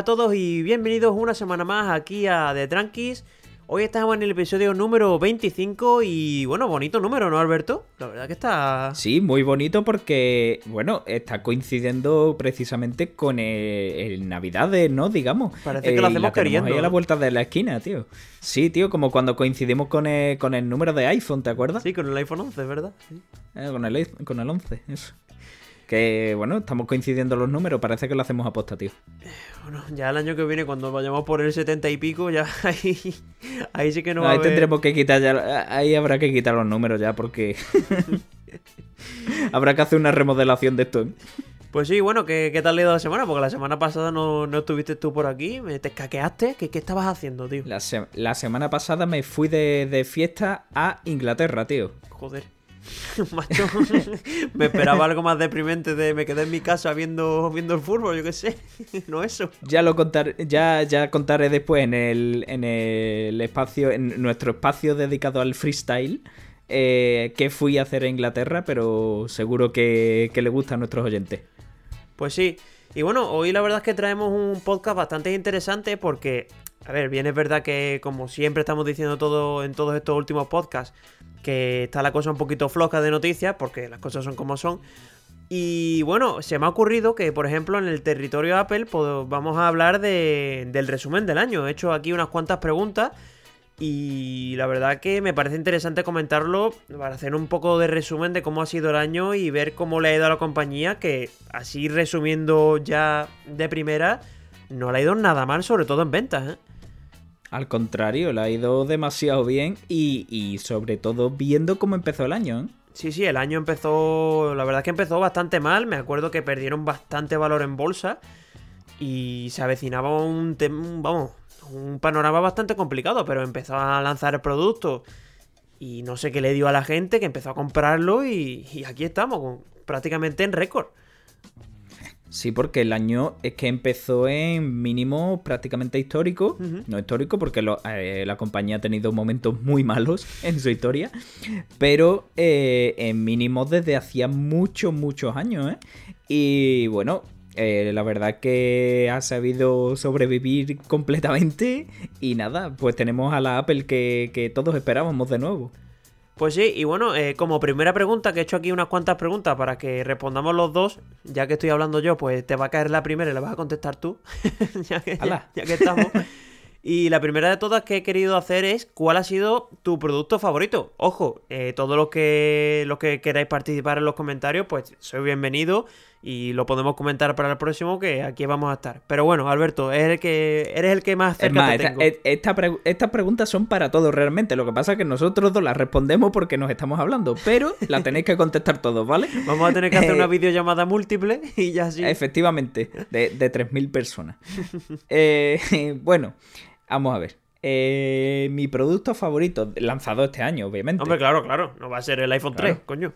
a todos y bienvenidos una semana más aquí a The Tranquis. Hoy estamos en el episodio número 25 y bueno, bonito número, ¿no, Alberto? La verdad que está... Sí, muy bonito porque, bueno, está coincidiendo precisamente con el, el Navidades, ¿no? Digamos. Parece que lo Eh, y hacemos la queriendo, ahí a la de la esquina, tío. Sí, tío, como cuando coincidimos con el, con el número de iPhone, ¿te acuerdas? Sí, con el iPhone 11, ¿verdad? Sí. Eh, con, el, con el 11, eso. Que, bueno, estamos coincidiendo los números, parece que lo hacemos aposta, tío. Bueno, ya el año que viene, cuando vayamos por el 70 y pico, ya ahí, ahí sí que no va a ahí haber... tendremos que quitar ya, ahí habrá que quitar los números ya porque habrá que hacer una remodelación de esto. ¿eh? Pues sí, bueno, ¿qué, qué tal le ha ido la semana? Porque la semana pasada no, no estuviste tú por aquí, me te escaqueaste. ¿Qué, qué estabas haciendo, tío? La, se- la semana pasada me fui de, de fiesta a Inglaterra, tío. Joder. Macho, me esperaba algo más deprimente de me quedé en mi casa viendo, viendo el fútbol, yo qué sé. No eso. Ya lo contaré, ya, ya contaré después en el, en el espacio, en nuestro espacio dedicado al freestyle, eh, qué fui a hacer a Inglaterra, pero seguro que, que le gusta a nuestros oyentes. Pues sí. Y bueno, hoy la verdad es que traemos un podcast bastante interesante porque, a ver, bien es verdad que como siempre estamos diciendo todo en todos estos últimos podcasts, que está la cosa un poquito floja de noticias, porque las cosas son como son. Y bueno, se me ha ocurrido que, por ejemplo, en el territorio Apple pues, vamos a hablar de- del resumen del año. He hecho aquí unas cuantas preguntas y la verdad que me parece interesante comentarlo para hacer un poco de resumen de cómo ha sido el año y ver cómo le ha ido a la compañía, que así resumiendo ya de primera, no le ha ido nada mal, sobre todo en ventas. ¿eh? Al contrario, le ha ido demasiado bien y, y sobre todo viendo cómo empezó el año. ¿eh? Sí, sí, el año empezó, la verdad es que empezó bastante mal, me acuerdo que perdieron bastante valor en bolsa y se avecinaba un, vamos, un panorama bastante complicado, pero empezó a lanzar el producto y no sé qué le dio a la gente, que empezó a comprarlo y, y aquí estamos, prácticamente en récord. Sí, porque el año es que empezó en mínimo prácticamente histórico. No histórico porque lo- eh, la compañía ha tenido momentos muy malos en su historia. Pero eh, en mínimo desde hacía muchos, muchos años. ¿eh? Y bueno, eh, la verdad que ha sabido sobrevivir completamente. Y nada, pues tenemos a la Apple que, que todos esperábamos de nuevo. Pues sí, y bueno, eh, como primera pregunta, que he hecho aquí unas cuantas preguntas para que respondamos los dos, ya que estoy hablando yo, pues te va a caer la primera y la vas a contestar tú, ya, que, Ala. ya que estamos. Y la primera de todas que he querido hacer es cuál ha sido tu producto favorito. Ojo, eh, todos los que, los que queráis participar en los comentarios, pues soy bienvenido y lo podemos comentar para el próximo, que aquí vamos a estar. Pero bueno, Alberto, eres el que, eres el que más Es cerca más, te esta- tengo. e- esta pre- estas preguntas son para todos realmente. Lo que pasa es que nosotros dos las respondemos porque nos estamos hablando, pero la tenéis que contestar todos, ¿vale? Vamos a tener que hacer Eh, una videollamada múltiple y ya sí. Efectivamente, de, de 3.000 personas. Eh, bueno, vamos a ver. Eh, mi producto favorito, lanzado este año, obviamente. Hombre, claro, claro. No va a ser el iPhone Claro. 3, coño.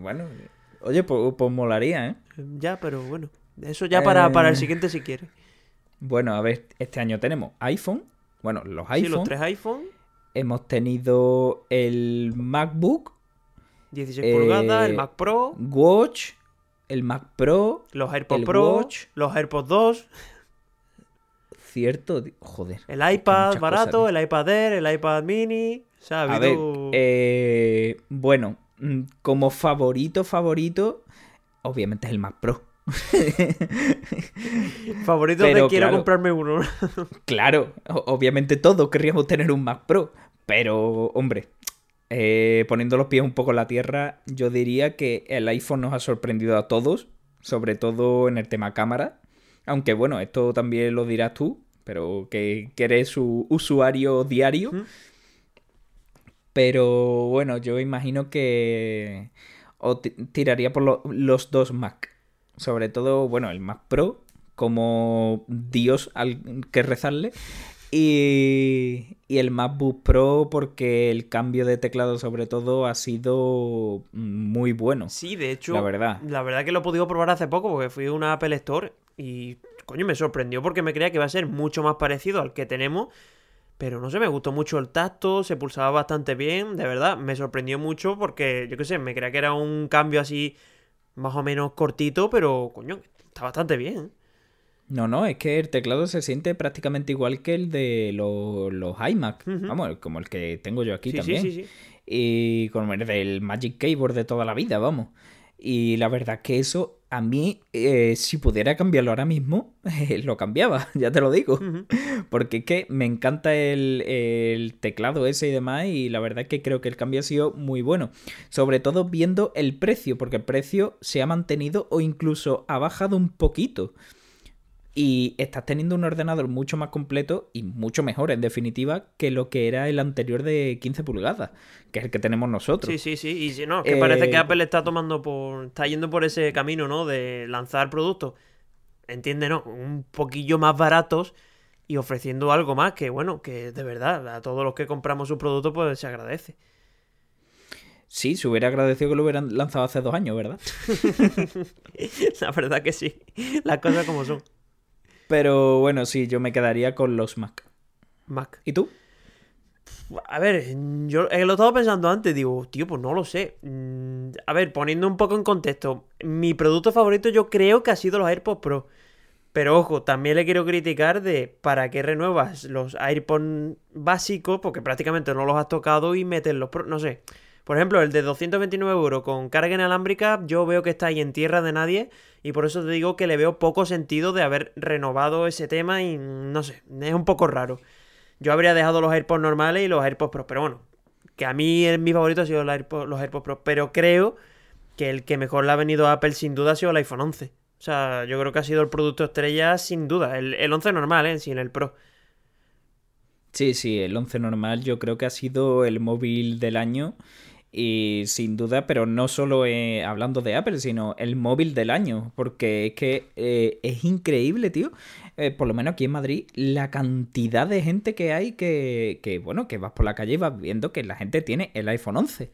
Bueno, oye, pues, pues molaría, ¿eh? Ya, pero bueno. Eso ya para, Eh. para el siguiente si quieres. Bueno, a ver, este año tenemos iPhone. Bueno, los Sí, iPhone. los tres iPhone, Hemos tenido el MacBook, 16 Eh, pulgadas, el Mac Pro, Watch, el Mac Pro, los AirPods Pro, Watch. los AirPods 2, cierto, joder. el iPad barato, cosas, el iPad Air, el iPad Mini. O sea, ha A ver, eh, bueno, como favorito, favorito, obviamente es el Mac Pro. Favoritos de pero quiero claro. comprarme uno. Claro, obviamente todos querríamos tener un Mac Pro, pero hombre, eh, poniendo los pies un poco en la tierra, yo diría que el iPhone nos ha sorprendido a todos, sobre todo en el tema cámara, aunque bueno, esto también lo dirás tú, pero que, que eres su usuario diario. Pero bueno, yo imagino que o tiraría por lo- los dos Mac. Sobre todo, bueno, el Mac Pro como Dios al que rezarle. Y, y el MacBook Pro porque el cambio de teclado sobre todo ha sido muy bueno. Sí, de hecho, La verdad. La verdad que lo he podido probar hace poco porque fui a una Apple Store y, coño, me sorprendió porque me creía que iba a ser mucho más parecido al que tenemos. Pero no sé, me gustó mucho el tacto, se pulsaba bastante bien, de verdad, me sorprendió mucho porque, yo qué sé, me creía que era un cambio así más o menos cortito, pero, coño, está bastante bien. No, no, es que el teclado se siente prácticamente igual que el de los, los iMac. Vamos, como el que tengo yo aquí sí, también. sí, sí. Y como el del Magic Keyboard de toda la vida, vamos. Y la verdad que eso, a mí, eh, si pudiera cambiarlo ahora mismo, lo cambiaba, ya te lo digo. Porque es que me encanta el, el teclado ese y demás, y la verdad es que creo que el cambio ha sido muy bueno. Sobre todo viendo el precio, porque el precio se ha mantenido o incluso ha bajado un poquito. Y estás teniendo un ordenador mucho más completo y mucho mejor, en definitiva, que lo que era el anterior de 15 pulgadas, que es el que tenemos nosotros. Sí, sí, sí. Y si no, que parece que Eh, Apple está tomando por. está yendo por ese camino, ¿no? De lanzar productos. Entiende, ¿no? Un poquillo más baratos y ofreciendo algo más que, bueno, que de verdad, a todos los que compramos sus productos, pues se agradece. Sí, se hubiera agradecido que lo hubieran lanzado hace dos años, ¿verdad? La verdad que sí. Las cosas como son. Pero bueno, sí, yo me quedaría con los Mac. Mac. ¿Y tú? A ver, yo eh, lo estaba pensando antes, digo, tío, pues no lo sé. Mm, A ver, poniendo un poco en contexto, mi producto favorito yo creo que ha sido los AirPods Pro. Pero ojo, también le quiero criticar de para qué renuevas los AirPods básicos, porque prácticamente no los has tocado y metes los Pro, no sé. Por ejemplo, el de 229 euros con carga inalámbrica, yo veo que está ahí en tierra de nadie y por eso te digo que le veo poco sentido de haber renovado ese tema y no sé, es un poco raro. Yo habría dejado los AirPods normales y los AirPods Pro, pero bueno, que a mí mi favorito ha sido los AirPods, los Pro, pero creo que el que mejor le ha venido a Apple sin duda ha sido el iPhone 11. O sea, yo creo que ha sido el producto estrella sin duda, el, el 11 normal, ¿eh? Sin el Pro. Sí, sí, el 11 normal yo creo que ha sido el móvil del año y sin duda, pero no solo eh, hablando de Apple, sino el móvil del año, porque es que eh, es increíble, tío. Eh, por lo menos aquí en Madrid, la cantidad de gente que hay que, que, bueno, que vas por la calle y vas viendo que la gente tiene el iPhone 11.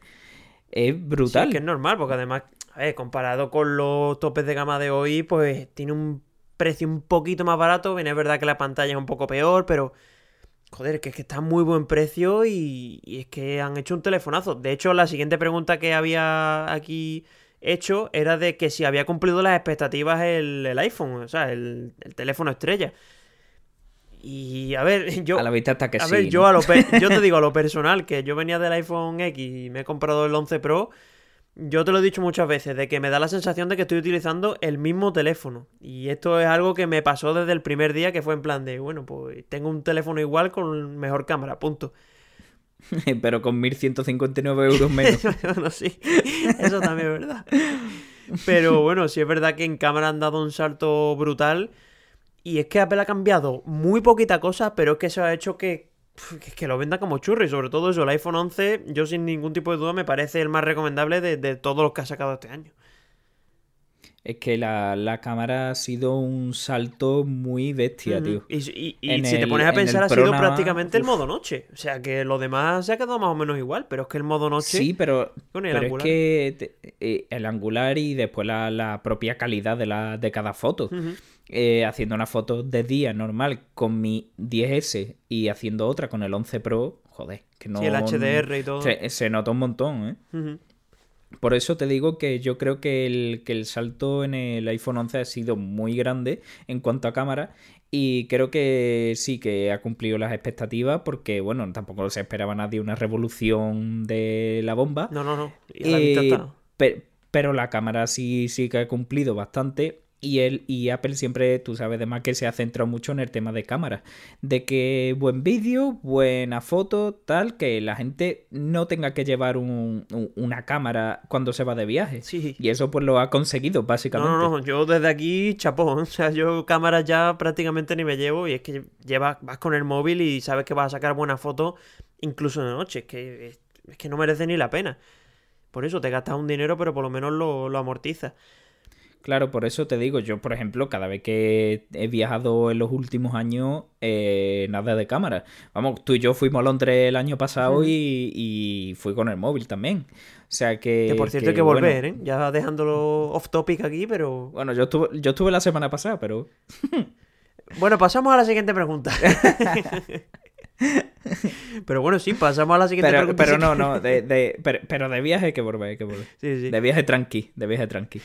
Es Sí, brutal. es que es normal, porque además, a ver, comparado con los topes de gama de hoy, pues tiene un precio un poquito más barato. Bien, es verdad que la pantalla es un poco peor, pero joder, que es que está a muy buen precio y, y es que han hecho un telefonazo. De hecho, la siguiente pregunta que había aquí hecho era de que si había cumplido las expectativas el, el iPhone, o sea, el, el teléfono estrella. Y a ver, yo... A la vista hasta que A sí. ver, yo, a lo yo te digo a lo personal, que yo venía del iPhone X y me he comprado el 11 Pro. Yo te lo he dicho muchas veces, de que me da la sensación de que estoy utilizando el mismo teléfono. Y esto es algo que me pasó desde el primer día, que fue en plan de, bueno, pues tengo un teléfono igual con mejor cámara, punto. Pero con 1.159 euros menos. bueno, sí, eso también es verdad. Pero bueno, sí es verdad que en cámara han dado un salto brutal. Y es que Apple ha cambiado muy poquita cosa, pero es que eso ha hecho que, que, que lo venda como churro. Y sobre todo eso, el iPhone 11, yo sin ningún tipo de duda me parece el más recomendable de, de todos los que ha sacado este año. Es que la, la cámara ha sido un salto muy bestia, tío. Y, y- si te pones a pensar, ha sido prácticamente el modo noche. O sea que lo demás se ha quedado más o menos igual, pero es que el modo noche Sí, pero, con el pero es angular. que te- eh, el angular y después la, la propia calidad de, la, de cada foto. Eh, haciendo una foto de día normal con mi 10S y haciendo otra con el 11 Pro, joder, que no... Sí, el HDR y todo. Se, se nota un montón, ¿eh? Por eso te digo que yo creo que el, que el salto en el iPhone 11 ha sido muy grande en cuanto a cámara y creo que sí que ha cumplido las expectativas porque, bueno, tampoco se esperaba nadie una revolución de la bomba. No, no, no. Y a la Eh, vista está. pe- pero la cámara sí, sí que ha cumplido bastante. Y, él, y Apple siempre, tú sabes, además que se ha centrado mucho en el tema de cámara. De que buen vídeo, buena foto, tal, que la gente no tenga que llevar un- un- una cámara cuando se va de viaje. Sí. Y eso pues lo ha conseguido, básicamente. No, no, no, yo desde aquí chapó, o sea, yo cámaras ya prácticamente ni me llevo y es que llevas, vas con el móvil y sabes que vas a sacar buenas fotos incluso de noche, es que, es, es que no merece ni la pena. Por eso te gastas un dinero, pero por lo menos lo, lo amortizas. Claro, por eso te digo, yo por ejemplo, cada vez que he viajado en los últimos años, eh, nada de cámara. Vamos, tú y yo fuimos a Londres el año pasado y, y fui con el móvil también. O sea que... Que por cierto hay que bueno, volver, ¿eh? Ya dejándolo off topic aquí, pero... Bueno, yo estuve, yo estuve la semana pasada, pero... Bueno, pasamos a la siguiente pregunta. pero bueno, sí, pasamos a la siguiente Pero, pregunta. pero no, no, de, de- pero, pero de viaje hay que volver, hay que volver. Sí, sí. De viaje tranqui, de viaje tranqui.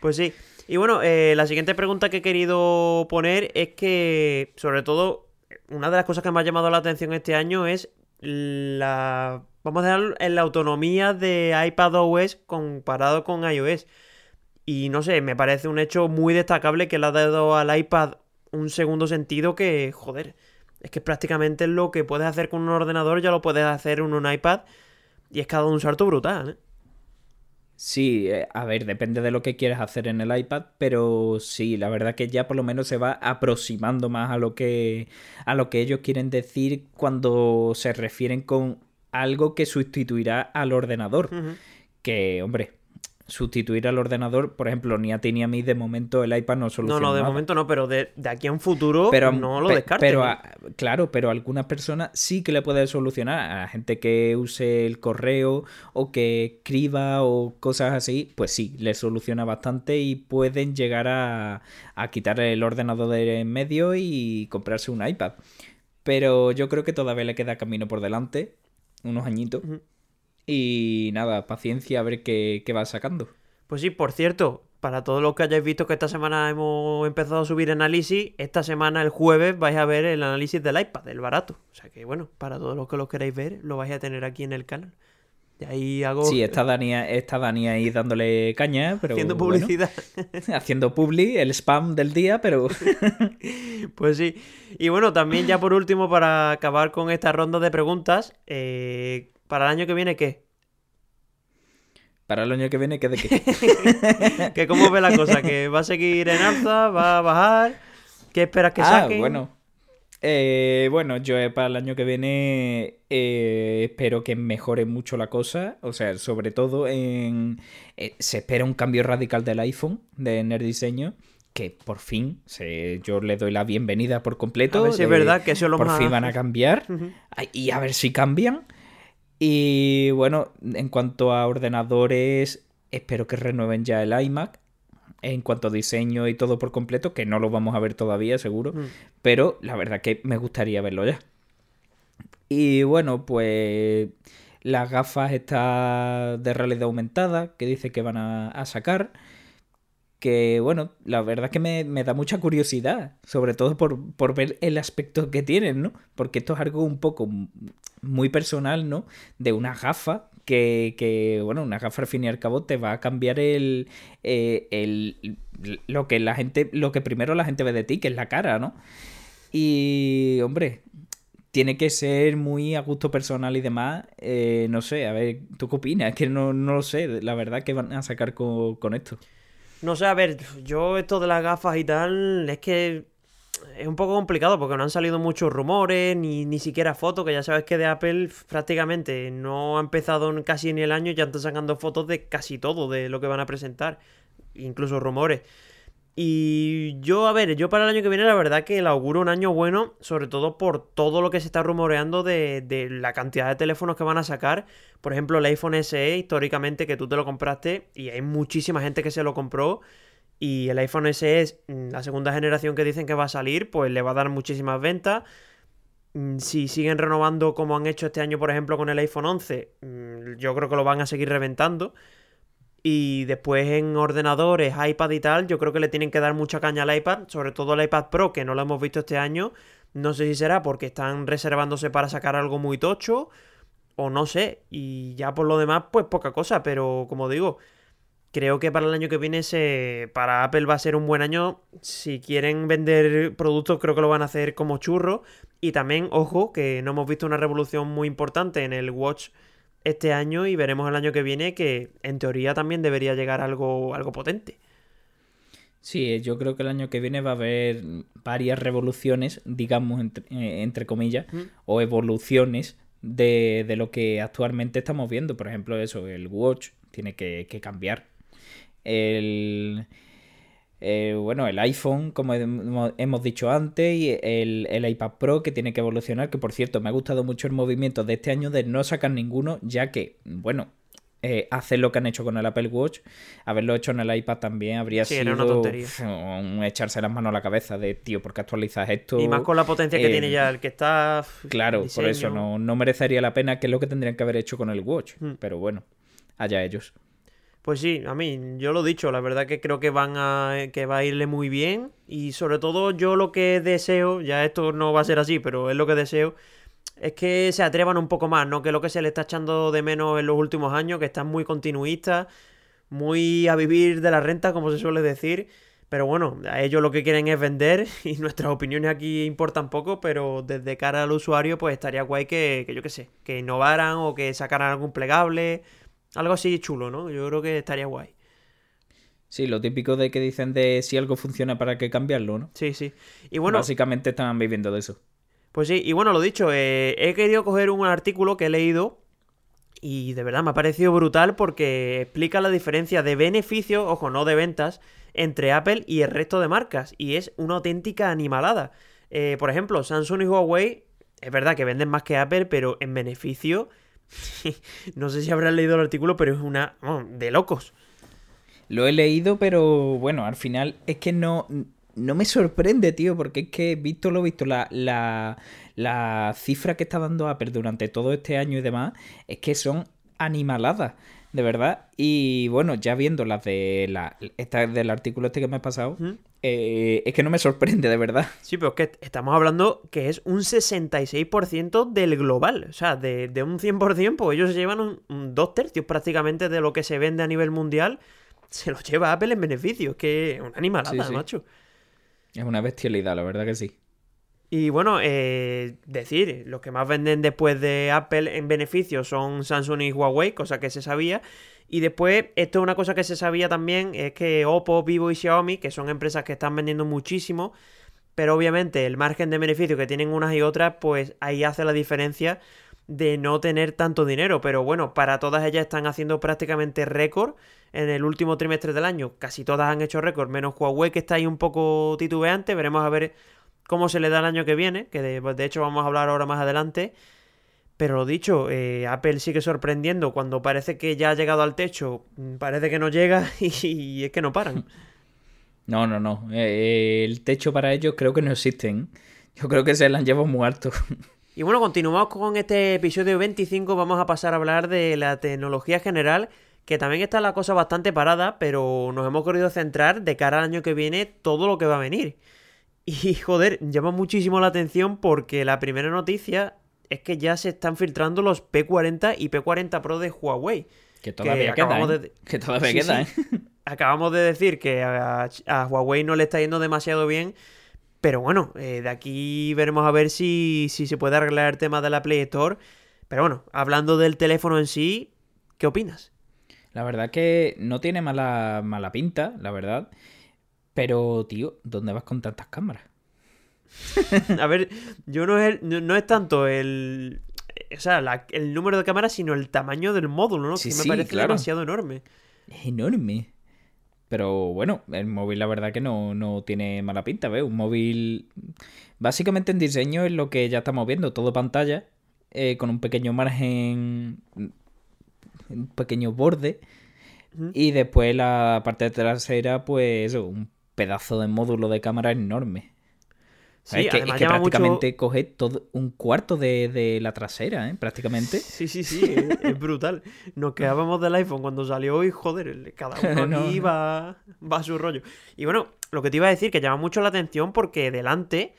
Pues sí. Y bueno, eh, la siguiente pregunta que he querido poner es que, sobre todo, una de las cosas que me ha llamado la atención este año es la, vamos a dejar en la autonomía de iPadOS comparado con iOS. Y no sé, me parece un hecho muy destacable que le ha dado al iPad un segundo sentido que, joder, es que prácticamente lo que puedes hacer con un ordenador ya lo puedes hacer en un iPad y es cada un salto brutal, ¿eh? Sí, eh, a ver, depende de lo que quieras hacer en el iPad, pero sí, la verdad que ya por lo menos se va aproximando más a lo que a lo que ellos quieren decir cuando se refieren con algo que sustituirá al ordenador. Que, hombre, sustituir al ordenador, por ejemplo, ni a ti ni a mí de momento el iPad no soluciona. No, no, de momento no, pero de, aquí a un futuro no lo descartes. Pero claro, pero a algunas personas sí que le puede solucionar. A la gente que use el correo o que escriba o cosas así, pues sí, le soluciona bastante y pueden llegar a, a quitar el ordenador de en medio y comprarse un iPad. Pero yo creo que todavía le queda camino por delante, unos añitos. Y nada, paciencia a ver qué, va sacando. Pues sí, por cierto, para todos los que hayáis visto que esta semana hemos empezado a subir análisis, esta semana, el jueves, vais a ver el análisis del iPad, el barato. O sea que bueno, para todos los que lo queráis ver, lo vais a tener aquí en el canal. Y ahí hago... Sí, está Dani, está Dani ahí dándole caña, pero... Haciendo publicidad. haciendo publi, el spam del día, pero... pues sí. Y bueno, también ya por último, para acabar con esta ronda de preguntas, eh, ¿Para el año que viene qué? Para el año que viene, ¿qué de qué? ¿Que ¿Cómo ve la cosa? ¿Que va a seguir en alza? ¿Va a bajar? ¿Qué esperas que ah, Bueno, eh, bueno, yo eh, para el año que viene eh, espero que mejore mucho la cosa. O sea, sobre todo en. se espera un cambio radical del iPhone, de, en el diseño. Que por fin se, yo le doy la bienvenida por completo. A ver si es verdad que eso lo Por fin van a cambiar. Y a ver si cambian. Y bueno, en cuanto a ordenadores, espero que renueven ya el iMac. En cuanto a diseño y todo por completo, que no lo vamos a ver todavía, seguro. Mm. Pero la verdad que me gustaría verlo ya. Y bueno, pues las gafas estas de realidad aumentada que dice que van a, sacar. Que bueno, la verdad que me, da mucha curiosidad, sobre todo por, por, ver el aspecto que tienen, ¿no? Porque esto es algo un poco muy personal, ¿no? De una gafa que, que, bueno, una gafa al fin y al cabo te va a cambiar el, eh, el, lo que la gente, lo que primero la gente ve de ti, que es la cara, ¿no? Y, hombre, tiene que ser muy a gusto personal y demás. Eh, no sé, a ver, ¿tú qué opinas? Es que no, no lo sé, la verdad, que van a sacar con, con esto. No sé, a ver, yo esto de las gafas y tal, es que es un poco complicado porque no han salido muchos rumores, ni, ni siquiera fotos, que ya sabes que de Apple prácticamente no ha empezado casi ni el año, ya están sacando fotos de casi todo de lo que van a presentar, incluso rumores. Y yo, a ver, yo para el año que viene la verdad que le auguro un año bueno, sobre todo por todo lo que se está rumoreando de, de, la cantidad de teléfonos que van a sacar. Por ejemplo, el iPhone SE, históricamente, que tú te lo compraste y hay muchísima gente que se lo compró. Y el iPhone SE mm, la segunda generación que dicen que va a salir, pues le va a dar muchísimas ventas. Mm, si siguen renovando como han hecho este año, por ejemplo, con el iPhone 11, mm, yo creo que lo van a seguir reventando. Y después en ordenadores, iPad y tal, yo creo que le tienen que dar mucha caña al iPad, sobre todo al iPad Pro, que no lo hemos visto este año. No sé si será porque están reservándose para sacar algo muy tocho, o no sé. Y ya por lo demás, pues poca cosa, pero como digo, creo que para el año que viene se, para Apple va a ser un buen año. Si quieren vender productos, creo que lo van a hacer como churro. Y también, ojo, que no hemos visto una revolución muy importante en el Watch este año y veremos el año que viene que en teoría también debería llegar algo, algo potente. Sí, yo creo que el año que viene va a haber varias revoluciones, digamos, entre, eh, comillas, o evoluciones de, de, lo que actualmente estamos viendo. Por ejemplo, eso, el Watch tiene que, que cambiar el, eh, bueno, el iPhone, como hemos dicho antes, y el, iPad Pro que tiene que evolucionar, que por cierto me ha gustado mucho el movimiento de este año de no sacar ninguno, ya que, bueno, eh, hacer lo que han hecho con el Apple Watch, haberlo hecho en el iPad también habría sido un echarse las manos a la cabeza de, tío, ¿por qué actualizas esto? Y más con la potencia que tiene eh, ya el que está... Claro, por eso no, no merecería la pena, que es lo que tendrían que haber hecho con el Watch, hmm. pero bueno, allá ellos. Pues sí, a mí, yo lo he dicho, la verdad que creo que van a. que va a irle muy bien. Y sobre todo, yo lo que deseo, ya esto no va a ser así, pero es lo que deseo, es que se atrevan un poco más, ¿no? Que lo que se le está echando de menos en los últimos años, que están muy continuistas, muy a vivir de la renta, como se suele decir. Pero bueno, a ellos lo que quieren es vender y nuestras opiniones aquí importan poco, pero desde cara al usuario pues estaría guay que, que yo qué sé, que innovaran o que sacaran algún plegable algo así chulo, ¿no? Yo creo que estaría guay. Sí, lo típico de que dicen de si algo funciona para qué cambiarlo, ¿no? Sí, sí. Y bueno. Básicamente están viviendo de eso. Pues sí, y bueno, lo dicho, eh, he querido coger un artículo que he leído y de verdad me ha parecido brutal porque explica la diferencia de beneficios, ojo, no de ventas, entre Apple y el resto de marcas. Y es una auténtica animalada. Eh, por ejemplo, Samsung y Huawei, es verdad que venden más que Apple, pero en beneficio no sé si habrás leído el artículo, pero es una de locos. Lo he leído, pero bueno, al final es que no, no me sorprende, tío, porque es que visto lo visto, la, la, la cifra que está dando Apple durante todo este año y demás, es que son animaladas de verdad. Y bueno, ya viendo las de la, esta, del artículo este que me ha pasado, eh, es que no me sorprende, de verdad. Sí, pero es que estamos hablando que es un 66% del global. O sea, de, de, un 100%, pues ellos llevan un, dos tercios prácticamente de lo que se vende a nivel mundial. Se lo lleva Apple en beneficio. Es que es una animalada, macho. Es una bestialidad, la verdad que sí. Y bueno, eh, decir, los que más venden después de Apple en beneficio son Samsung y Huawei, cosa que se sabía. Y después, esto es una cosa que se sabía también, es que Oppo, Vivo y Xiaomi, que son empresas que están vendiendo muchísimo, pero obviamente el margen de beneficio que tienen unas y otras, pues ahí hace la diferencia de no tener tanto dinero. Pero bueno, para todas ellas están haciendo prácticamente récord en el último trimestre del año. Casi todas han hecho récord, menos Huawei que está ahí un poco titubeante. Veremos a ver cómo se le da el año que viene, que de, hecho vamos a hablar ahora más adelante. Pero lo dicho, eh, Apple sigue sorprendiendo cuando parece que ya ha llegado al techo, mm, parece que no llega y, es que no paran. No, no, no. Eh, el techo para ellos creo que no existen. Yo creo que se la han llevado muy alto. Y bueno, continuamos con este episodio 25. Vamos a pasar a hablar de la tecnología general, que también está la cosa bastante parada, pero nos hemos querido centrar de cara al año que viene todo lo que va a venir. Y joder, llama muchísimo la atención porque la primera noticia es que ya se están filtrando los P40 y P40 Pro de Huawei. Que todavía queda, ¿eh? Que todavía queda, ¿eh? Acabamos de decir que a, Huawei no le está yendo demasiado bien. Pero bueno, eh, de aquí veremos a ver si, si se puede arreglar el tema de la Play Store. Pero bueno, hablando del teléfono en sí, ¿qué opinas? La verdad que no tiene mala, mala pinta, la verdad. Pero, tío, ¿dónde vas con tantas cámaras? a ver, yo no es, no, es tanto el. O sea, el número de cámaras, sino el tamaño del módulo, ¿no? que me parece demasiado enorme. Es enorme. Pero bueno, el móvil la verdad que no, no tiene mala pinta, ¿ves? Un móvil básicamente en diseño es lo que ya estamos viendo, todo pantalla, eh, con un pequeño margen, un pequeño borde, y después la parte trasera, pues un pedazo de módulo de cámara enorme. Sí, es que, prácticamente coge todo un cuarto de, la trasera, ¿eh? Prácticamente. Sí, sí, sí, es, brutal. Nos quedábamos del iPhone cuando salió y joder, cada uno aquí va, a su rollo. Y bueno, lo que te iba a decir, que llama mucho la atención porque delante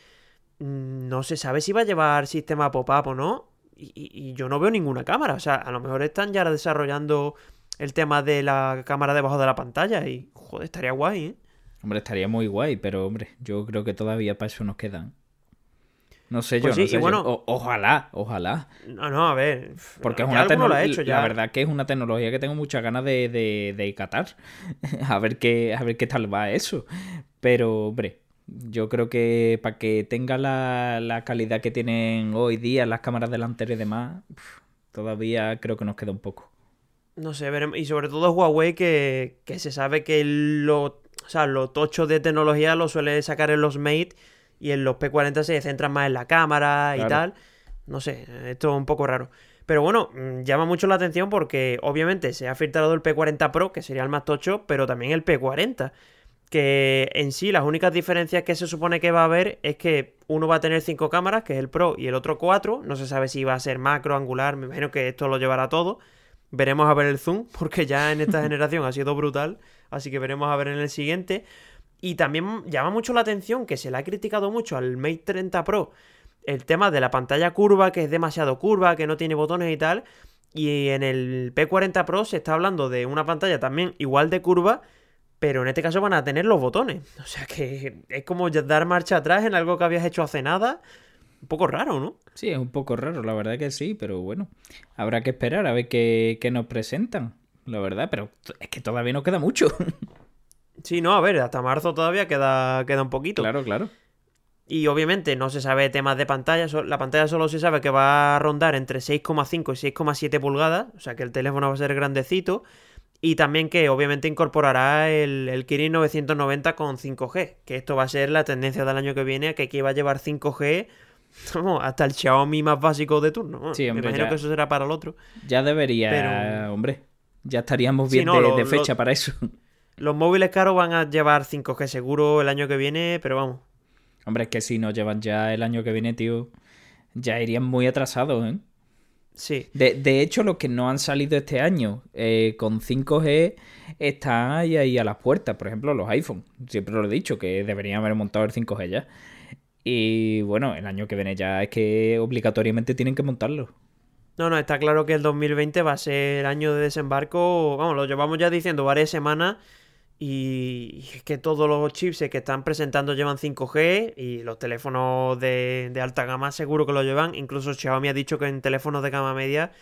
mm, no se sabe si va a llevar sistema pop-up o no. Y, y, yo no veo ninguna cámara. O sea, a lo mejor están ya desarrollando el tema de la cámara debajo de la pantalla y, joder, estaría guay, ¿eh? Hombre, estaría muy guay, pero hombre, yo creo que todavía para eso nos quedan. No sé yo, pues no sé bueno, ojalá, ojalá. No, no, a ver. Porque es una tecnología. La verdad que es una tecnología que tengo muchas ganas de, de, de catar. a ver qué, a ver qué tal va eso. Pero, hombre, yo creo que para que tenga la, la calidad que tienen hoy día las cámaras delanteras y demás, todavía creo que nos queda un poco. No sé, veremos. Y sobre todo Huawei, que, que se sabe que lo o sea, los tochos de tecnología los suele sacar en los Mate y en los P40 se centran más en la cámara y tal. No sé, esto es un poco raro. Pero bueno, mm, llama mucho la atención porque obviamente se ha filtrado el P40 Pro, que sería el más tocho, pero también el P40. Que en sí las únicas diferencias que se supone que va a haber es que uno va a tener cinco cámaras, que es el Pro, y el otro cuatro. No se sabe si va a ser macro, angular, me imagino que esto lo llevará todo. Veremos a ver el zoom, porque ya en esta generación ha sido brutal. Así que veremos a ver en el siguiente. Y también llama mucho la atención que se le ha criticado mucho al Mate 30 Pro el tema de la pantalla curva, que es demasiado curva, que no tiene botones y tal. Y en el P40 Pro se está hablando de una pantalla también igual de curva, pero en este caso van a tener los botones. O sea que es como dar marcha atrás en algo que habías hecho hace nada. Un poco raro, ¿no? Sí, es un poco raro, la verdad que sí, pero bueno, habrá que esperar a ver qué, nos presentan, la verdad, pero es que todavía no queda mucho. Sí, no, a ver, hasta marzo todavía queda, queda un poquito. Claro, claro. Y obviamente no se sabe temas de pantalla, la pantalla solo se sabe que va a rondar entre 6,5 y 6,7 pulgadas, o sea que el teléfono va a ser grandecito. Y también que obviamente incorporará el, el Kirin 990 con 5G, que esto va a ser la tendencia del año que viene, que aquí va a llevar 5G hasta el Xiaomi más básico de turno. Sí, Me imagino que eso será para el otro. Ya debería, hombre. Ya estaríamos bien de, fecha para eso. Los móviles caros van a llevar 5G seguro el año que viene, pero vamos. Hombre, es que si no llevan ya el año que viene, tío, ya irían muy atrasados, ¿eh? Sí. De, hecho, los que no han salido este año eh, con 5G están ahí, ahí a las puertas. Por ejemplo, los iPhone. Siempre lo he dicho, que deberían haber montado el 5G ya. Y bueno, el año que viene ya es que obligatoriamente tienen que montarlo. No, no, está claro que el 2020 va a ser año de desembarco. Vamos, lo llevamos ya diciendo varias semanas y es que todos los chips que están presentando llevan 5G y los teléfonos de, alta gama seguro que lo llevan. Incluso Xiaomi ha dicho que en teléfonos de gama media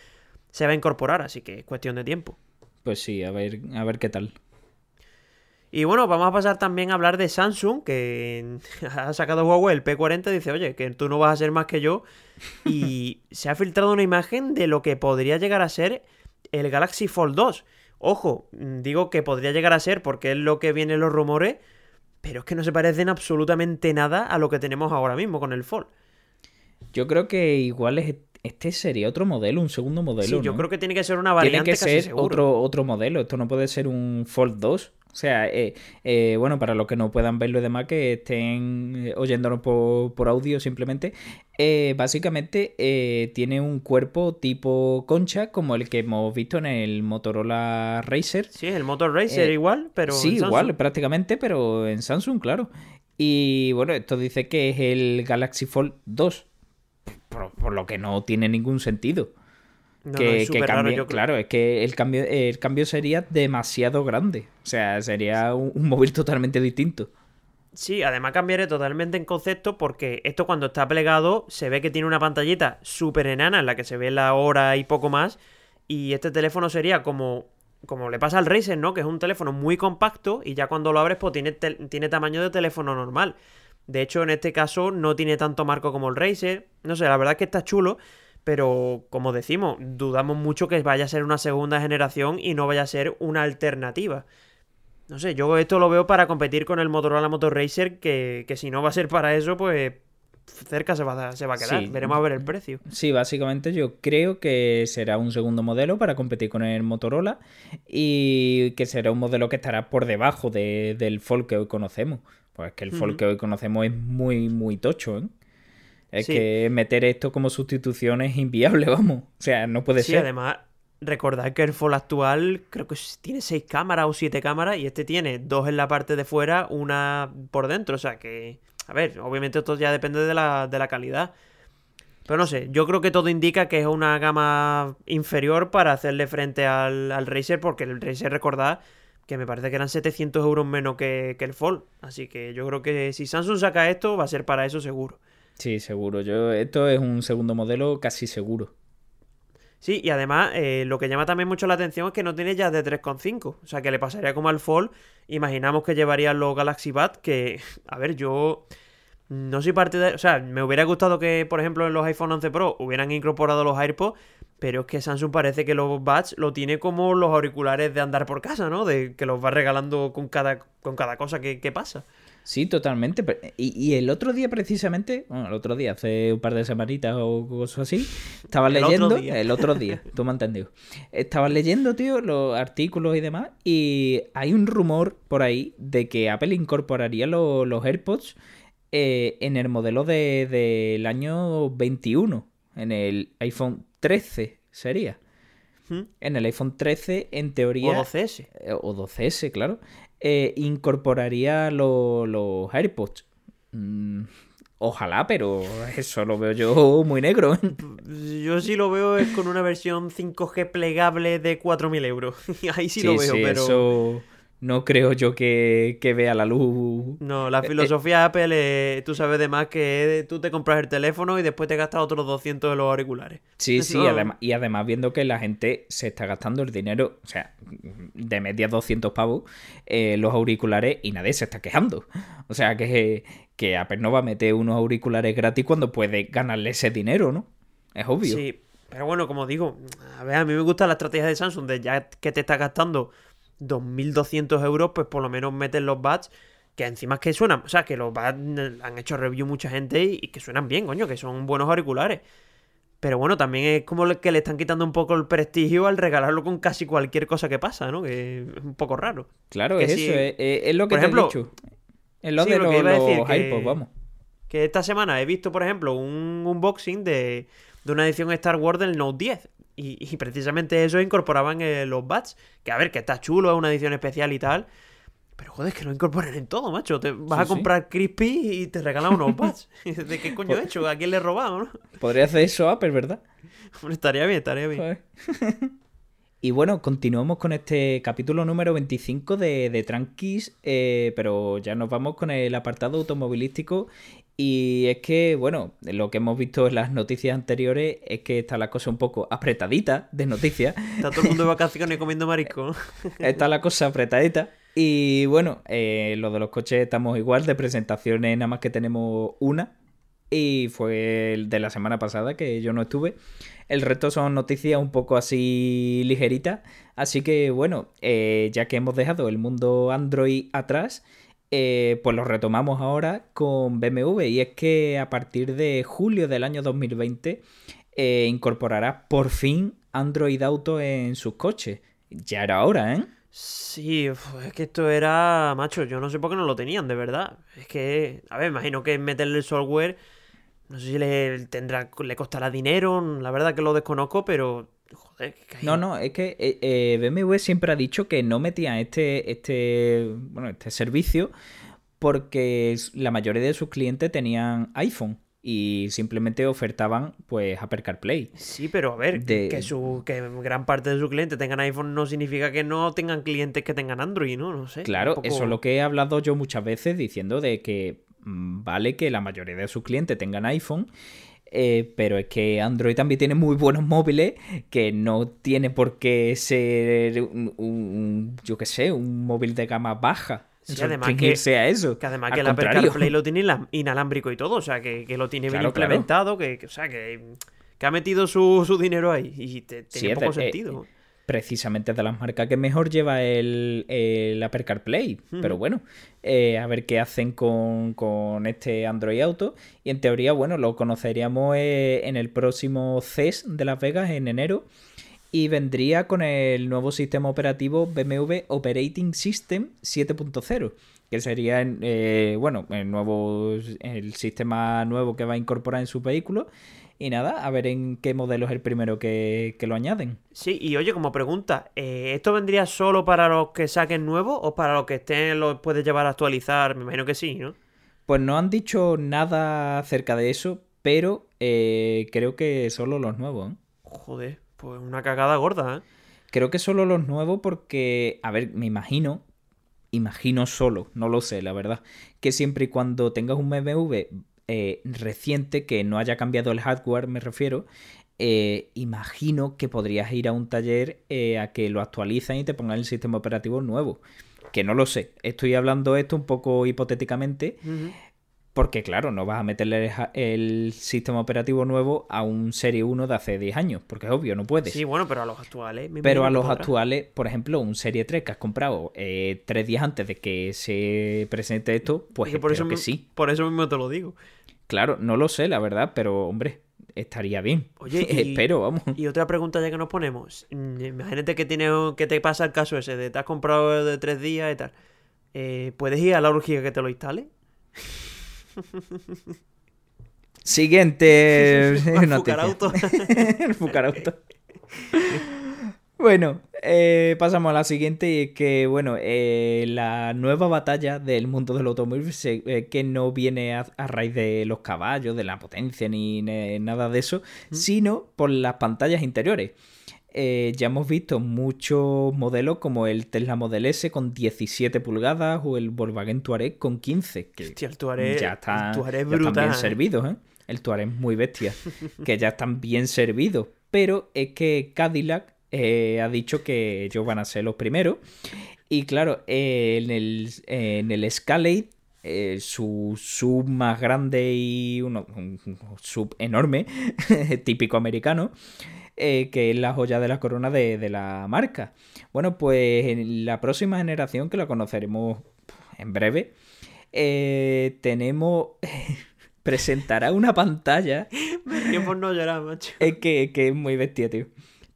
se va a incorporar, así que es cuestión de tiempo. Pues sí, a ver, a ver qué tal. Y bueno, vamos a pasar también a hablar de Samsung, que ha sacado Huawei el P40 y dice, oye, que tú no vas a ser más que yo. Y se ha filtrado una imagen de lo que podría llegar a ser el Galaxy Fold 2. Ojo, mm, digo que podría llegar a ser porque es lo que vienen los rumores, pero es que no se parecen absolutamente nada a lo que tenemos ahora mismo con el Fold. Yo creo que igual es, este sería otro modelo, un segundo modelo. Sí, yo creo que tiene que ser una variante. Tiene que ser otro, otro modelo. Esto no puede ser un Fold 2. O sea, eh, eh, bueno, para los que no puedan verlo y demás, que estén eh, oyéndonos por, audio simplemente, básicamente tiene un cuerpo tipo concha, como el que hemos visto en el Motorola Racer. Sí, el Motor Racer igual, pero. Sí, igual, prácticamente, pero en Samsung, claro. Y bueno, esto dice que es el Galaxy Fold 2, por lo que no tiene ningún sentido que, claro, es que el cambio, el cambio sería demasiado grande. O sea, sería un, móvil totalmente distinto. Sí, además cambiaré totalmente en concepto porque esto cuando está plegado se ve que tiene una pantallita súper enana en la que se ve la hora y poco más. Y este teléfono sería como, como le pasa al Razer, ¿no? Que es un teléfono muy compacto y ya cuando lo abres pues tiene, tiene tamaño de teléfono normal. De hecho, en este caso no tiene tanto marco como el Razer. No sé, la verdad es que está chulo pero como decimos, dudamos mucho que vaya a ser una segunda generación y no vaya a ser una alternativa. No sé, yo esto lo veo para competir con el Motorola Motor Racer, que, si no va a ser para eso, pues cerca se va, a, se va a quedar. Veremos a ver el precio. Sí, básicamente yo creo que será un segundo modelo para competir con el Motorola y que será un modelo que estará por debajo del Fold que hoy conocemos. Pues que el Fold que hoy conocemos es muy, muy tocho, ¿eh? Es que meter esto como sustitución es inviable, vamos. O sea, no puede ser. Sí, además, recordad que el Fold actual creo que tiene seis cámaras o siete cámaras y este tiene dos en la parte de fuera, una por dentro. O sea que, a ver, obviamente esto ya depende de la, de la calidad. Pero no sé, yo creo que todo indica que es una gama inferior para hacerle frente al, al Razer, porque el Razer, recordad, que me parece que eran 700 euros menos que, que el Fold. Así que yo creo que si Samsung saca esto, va a ser para eso seguro. Sí, seguro. Yo, esto es un segundo modelo casi seguro. Sí, y además eh, lo que llama también mucho la atención es que no tiene ya de 3,5. O sea, que le pasaría como al Fold. Imaginamos que llevarían los Galaxy Buds, que, a ver, yo no soy parte de... O sea, me hubiera gustado que, por ejemplo, en los iPhone 11 Pro hubieran incorporado los AirPods, pero es que Samsung parece que los Buds lo tiene como los auriculares de andar por casa, ¿no? De que los va regalando con cada, con cada cosa que, que pasa. Sí, totalmente. Y, el otro día, precisamente, bueno, el otro día, hace un par de semanitas o cosas así, estaba leyendo. El otro día, tú me entendido. Estaba leyendo, tío, los artículos y demás. Y hay un rumor por ahí de que Apple incorporaría los AirPods eh, en el modelo del de, año 21, en el iPhone 13 sería. ¿Mm? en el iPhone 13, en teoría. O 12S. eh, o 12S, claro. Eh, incorporaría lo- los AirPods. Mm, ojalá, pero eso lo veo yo muy negro. Yo sí lo veo es con una versión 5G plegable de 4.000 euros. Ahí sí, lo veo, pero... eso no creo yo que, que vea la luz. No, Eh, la filosofía Apple, es- tú sabes de más que tú te compras el teléfono y después te gastas otros 200 de los auriculares. Sí, sí, además, y además viendo que la gente se está gastando el dinero, o sea, de media 200 pavos, eh, los auriculares y nadie se está quejando. O sea, que, que Apple no va a meter unos auriculares gratis cuando puede ganarle ese dinero, ¿no? Es obvio. Sí, pero bueno, como digo, a ver, a mí me gusta la estrategia de Samsung de ya que te estás gastando 2.200 euros, pues por lo menos metes los bats que encima es que suenan, o sea, que los bats han hecho review mucha gente y, y que suenan bien, coño, que son buenos auriculares. Pero bueno, también es como que le están quitando un poco el prestigio al regalarlo con casi cualquier cosa que pasa, ¿no? Que es un poco raro. Claro, Que si- eso, es, lo que por te ejemplo, he dicho. Es lo sí, de lo que iba a decir, que- vamos. Que esta semana he visto, por ejemplo, un unboxing de, de una edición Star Wars del Note 10. Y, y precisamente eso incorporaban eh, los bats. Que a ver, que está chulo, es una edición especial y tal. Pero joder, que lo incorporan en todo, macho. Te vas Sí, a sí. comprar Crispy y te regalan unos bats. ¿De qué coño he Pues hecho? ¿A quién le he robado, no? Podría hacer eso Apple, ¿verdad? Hombre, estaría bien, estaría bien. Y bueno, continuamos con este capítulo número 25 de, de Tranquis, eh, pero ya nos vamos con el apartado automovilístico. Y es que, bueno, lo que hemos visto en las noticias anteriores es que está la cosa un poco apretadita de noticias. Está todo el mundo de vacaciones comiendo marisco. Está la cosa apretadita. Y bueno, eh, lo de los coches estamos igual, de presentaciones nada más que tenemos una. Y fue el de la semana pasada que yo no estuve. El resto son noticias un poco así ligeritas. Así que bueno, eh, ya que hemos dejado el mundo Android atrás, eh, pues lo retomamos ahora con BMW. Y es que a partir de julio del año 2020 eh, incorporará por fin Android Auto en sus coches. Ya era hora, ¿eh? Sí, es que esto era, macho, yo no sé por qué no lo tenían, de verdad. Es que, a ver, imagino que meterle el software, no sé si le tendrá, le costará dinero, la verdad que lo desconozco, pero, joder, No, no, es que eh, eh, BMW siempre ha dicho que no metían este, este, bueno, este servicio porque la mayoría de sus clientes tenían iPhone y simplemente ofertaban pues Apple CarPlay. Sí, pero a ver, De- que, su, que gran parte de sus clientes tengan iPhone no significa que no tengan clientes que tengan Android, ¿no? No sé. Claro, poco- eso es lo que he hablado yo muchas veces diciendo de que mm, vale que la mayoría de sus clientes tengan iPhone. Eh, pero es que Android también tiene muy buenos móviles que no tiene por qué ser un, un- yo qué sé, un móvil de gama baja. Sí, además que- restringirse a eso. Que además Al que el Apple. CarPlay lo tiene inalámbrico y todo, o sea, que, que lo tiene bien claro. implementado, que, que- o sea, que, que ha metido su, su dinero ahí y te- Sí, tiene es poco eh, sentido. Precisamente de las marcas que mejor lleva el, el Apple CarPlay. Pero bueno, eh, a ver qué hacen con, con este Android Auto. Y en teoría, bueno, lo conoceríamos eh, en el próximo CES de Las Vegas en enero. Y vendría con el nuevo sistema operativo BMW Operating System 7.0. Que sería, eh, bueno, el nuevo el sistema nuevo que va a incorporar en su vehículo. Y nada, a ver en qué modelo es el primero que, que lo añaden. Sí, y oye, como pregunta, eh, ¿esto vendría solo para los que saquen nuevos o para los que estén los puedes llevar a actualizar? Me imagino que sí, ¿no? Pues no han dicho nada acerca de eso, pero eh, creo que solo los nuevos. ¿eh? Joder, pues una cagada gorda, ¿eh? Creo que solo los nuevos porque, a ver, me imagino, imagino solo, no lo sé, la verdad, que siempre y cuando tengas un BMW eh, reciente que no haya cambiado el hardware, me refiero, eh, imagino que podrías ir a un taller eh, a que lo actualicen y te pongan el sistema operativo nuevo. Que no lo sé, estoy hablando esto un poco hipotéticamente. Porque claro, no vas a meterle el, sistema operativo nuevo a un Serie 1 de hace 10 años, porque es obvio, no puedes. Sí, bueno, pero a los actuales. me Pero a los actuales, por ejemplo, un Serie 3 que has comprado eh, tres días antes de que se presente esto, pues Es que por eso, que sí. por eso mismo te lo digo. Claro, no lo sé, la verdad, pero hombre, estaría bien. Oye, y- espero, vamos. Y otra pregunta ya que nos ponemos. Mm, Imagínate que, tiene, que te pasa el caso ese de te has comprado de tres días y tal. Eh, ¿Puedes ir a la orgía que te lo instale? Siguiente noticia. Fucarauto. El Fucarauto. Bueno, eh, pasamos a la siguiente y es que, bueno, eh, la nueva batalla del mundo del automóvil eh, que no viene a, raíz de los caballos, de la potencia ni, nada de eso, sino por las pantallas interiores. Ya hemos visto muchos modelos como el Tesla Model S con 17 pulgadas o el Volkswagen Touareg con 15, que Hostia, el Touareg, ya, está, Touareg ya están bien ¿eh? servidos, ¿eh? El Touareg es muy bestia, que ya están bien servidos, pero es que Cadillac eh, ha dicho que ellos van a ser los primeros. Y claro, en, el, en el Escalade, eh, su sub más grande y uno, un sub enorme, típico americano, eh, que es la joya de la corona de, la marca. Bueno, pues en la próxima generación, que la conoceremos en breve, tenemos... presentará una pantalla. Me por no llorar, macho. Es que, que es muy bestia, tío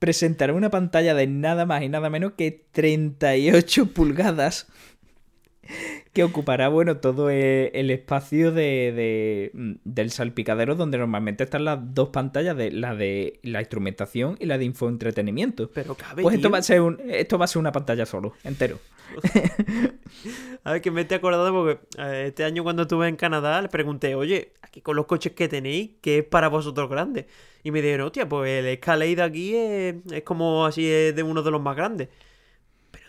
presentará una pantalla de nada más y nada menos que 38 pulgadas que ocupará, bueno, todo e, el espacio de, mm, del salpicadero donde normalmente están las dos pantallas, de la de la instrumentación y la de infoentretenimiento. Pero cabe, Pues esto va, a ser un, esto va a ser una pantalla solo, entero. a ver, que me he acordado porque eh, este año cuando estuve en Canadá le pregunté, oye, aquí con los coches que tenéis, ¿qué es para vosotros grande? Y me dijeron, hostia, pues el Escalade aquí es, es como así es de uno de los más grandes.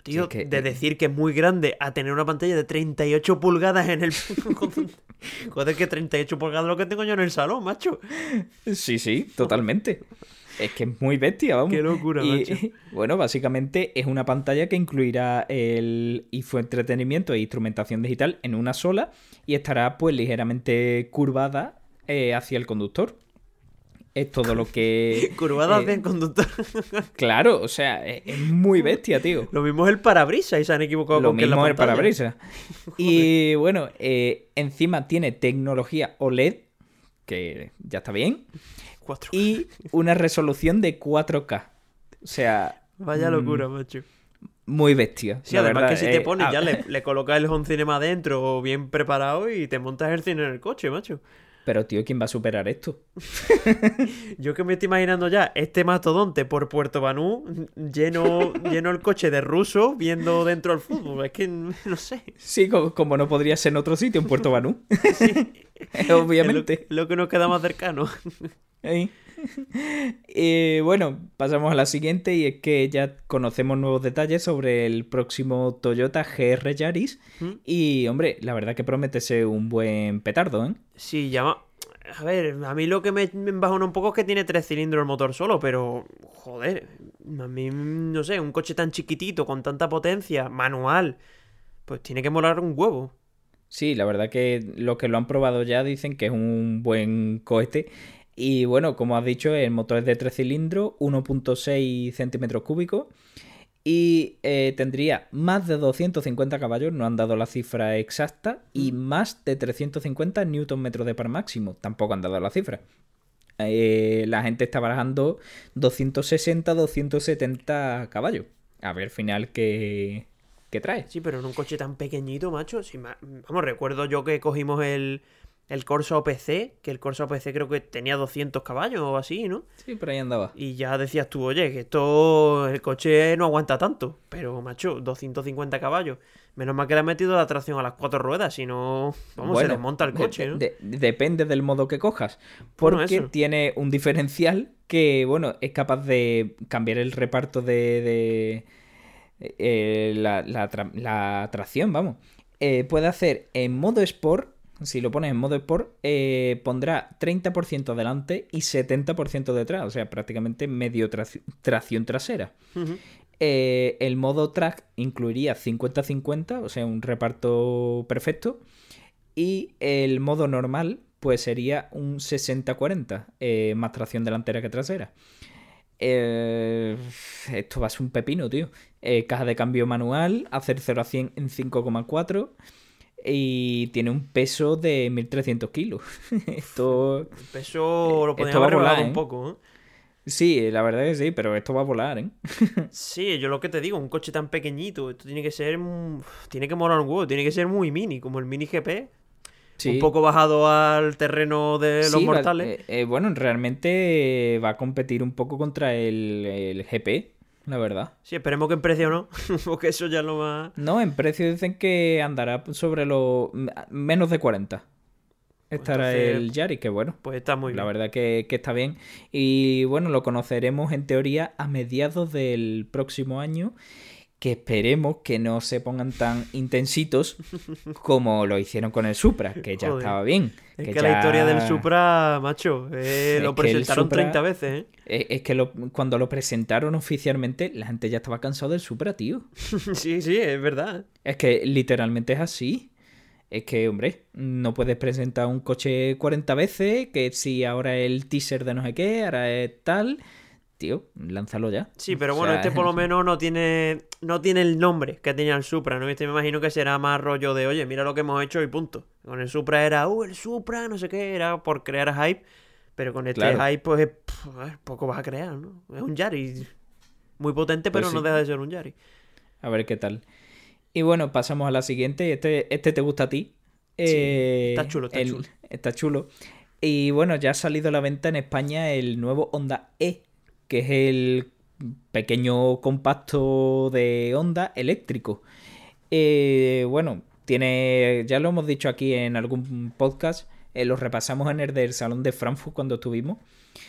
Tío, de eh, decir que es muy grande a tener una pantalla de 38 pulgadas en el... Joder, que 38 pulgadas lo que tengo yo en el salón, macho. Sí, sí, totalmente. Es que es muy bestia, vamos. Qué locura, macho. Bueno, básicamente es una pantalla que incluirá el entretenimiento e instrumentación digital en una sola y estará pues ligeramente curvada eh, hacia el conductor es todo lo que. Curvadas eh, conductor. claro, o sea, es, muy bestia, tío. Lo mismo es el parabrisas y se han equivocado lo con mismo que es el parabrisas. y bueno, eh, encima tiene tecnología OLED, que ya está bien. 4K. Y una resolución de 4K. O sea. Vaya locura, mm, macho. Muy bestia. Sí, además que si te pones, ya le, le colocas el home cinema adentro bien preparado y te montas el cine en el coche, macho. Pero, tío, ¿quién va a superar esto? Yo que me estoy imaginando ya este mastodonte por Puerto Banú, lleno, lleno el coche de ruso viendo dentro el fútbol. Es que no sé. Sí, como, no podría ser en otro sitio, en Puerto Banú. Sí. Obviamente. lo, que nos queda más cercano. Y bueno, pasamos a la siguiente y es que ya conocemos nuevos detalles sobre el próximo Toyota GR Yaris. ¿Mm? Y hombre, la verdad que promete ser un buen petardo, ¿eh? Sí, llama. A ver, a mí lo que me, me un poco es que tiene tres cilindros el motor solo, pero joder, a mí no sé, un coche tan chiquitito, con tanta potencia, manual, pues tiene que molar un huevo. Sí, la verdad que los que lo han probado ya dicen que es un buen cohete y bueno, como has dicho, el motor es de 3 cilindros, 1.6 centímetros cúbicos. Y eh, tendría más de 250 caballos, no han dado la cifra exacta, y más de 350 Nm de par máximo, tampoco han dado la cifra. Eh, la gente está barajando 260-270 caballos. A ver, al final, ¿qué, ¿qué, trae? Sí, pero en un coche tan pequeñito, macho. Si Vamos, recuerdo yo que cogimos el, el Corsa OPC, que el Corsa OPC creo que tenía 200 caballos o así, ¿no? Sí, por ahí andaba. Y ya decías tú, oye, que esto, el coche no aguanta tanto, pero macho, 250 caballos. Menos mal que le ha metido la tracción a las cuatro ruedas, si no, vamos, se desmonta el coche, ¿no? depende del modo que cojas, porque tiene un diferencial que, bueno, es capaz de cambiar el reparto de... Eh, la, la, tracción, vamos. Eh, puede hacer en modo Sport si lo pones en modo Sport, eh, pondrá 30% adelante y 70% detrás, o sea, prácticamente medio tracción trasera. Eh, el modo track incluiría 50-50, o sea, un reparto perfecto. Y el modo normal, pues sería un 60-40, eh, más tracción delantera que trasera. Esto va a ser un pepino, tío. caja de cambio manual, hacer 0 a 100 en 5,4 y tiene un peso de 1300 kilos. esto. El peso lo podemos haber volado un ¿eh? poco, ¿eh? Sí, la verdad es que sí, pero esto va a volar, ¿eh? sí, yo lo que te digo, un coche tan pequeñito, esto tiene que ser. Tiene que molar un huevo, tiene que ser muy mini, como el mini GP. Un poco bajado al terreno de los mortales. Eh, bueno, realmente va a competir un poco contra el, el GP. la verdad. Sí, esperemos que en precio no, porque eso ya lo más... No, en precio dicen que andará sobre los menos de 40. Estará entonces, el Yari, que bueno. Pues está muy bien. La verdad que, que está bien. Y bueno, lo conoceremos en teoría a mediados del próximo año. Que esperemos que no se pongan tan intensitos como lo hicieron con el Supra, que ya Joder. estaba bien. Es que, ya- la historia del Supra, macho, eh, lo presentaron Supra- 30 veces, ¿eh? Es es que lo- cuando lo presentaron oficialmente, la gente ya estaba cansado del Supra, tío. sí, sí, es verdad. Es que literalmente es así. Es que, hombre, no puedes presentar un coche 40 veces, que si ahora es el teaser de no sé qué, ahora es tal. Tío, lánzalo ya. Sí, pero O bueno, sea, este por lo menos no tiene no tiene el nombre que tenía el Supra, ¿no? Este me imagino que será más rollo de, oye, mira lo que hemos hecho y punto. Con el Supra era, uh, el Supra, no sé qué, era por crear hype. Pero con este Claro. hype, pues, pff, a ver, poco vas a crear, ¿no? Es un Yari. Muy potente, Pues pero no sí. deja de ser un Yari. A ver qué tal. Y bueno, pasamos a la siguiente. Este, este te gusta a ti. Eh, está chulo, está el- chulo. Está chulo. Y bueno, ya ha salido a la venta en España el nuevo Honda E, que es el pequeño compacto de Honda eléctrico. Eh, bueno, tiene, ya lo hemos dicho aquí en algún podcast, eh, lo repasamos en el del Salón de Frankfurt cuando estuvimos.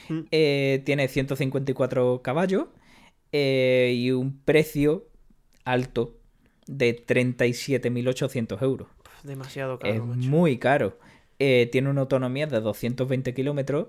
Mm. Eh, tiene 154 caballos y un precio alto de 37.800 euros. Demasiado es caro, macho. muy caro. Tiene una autonomía de 220 kilómetros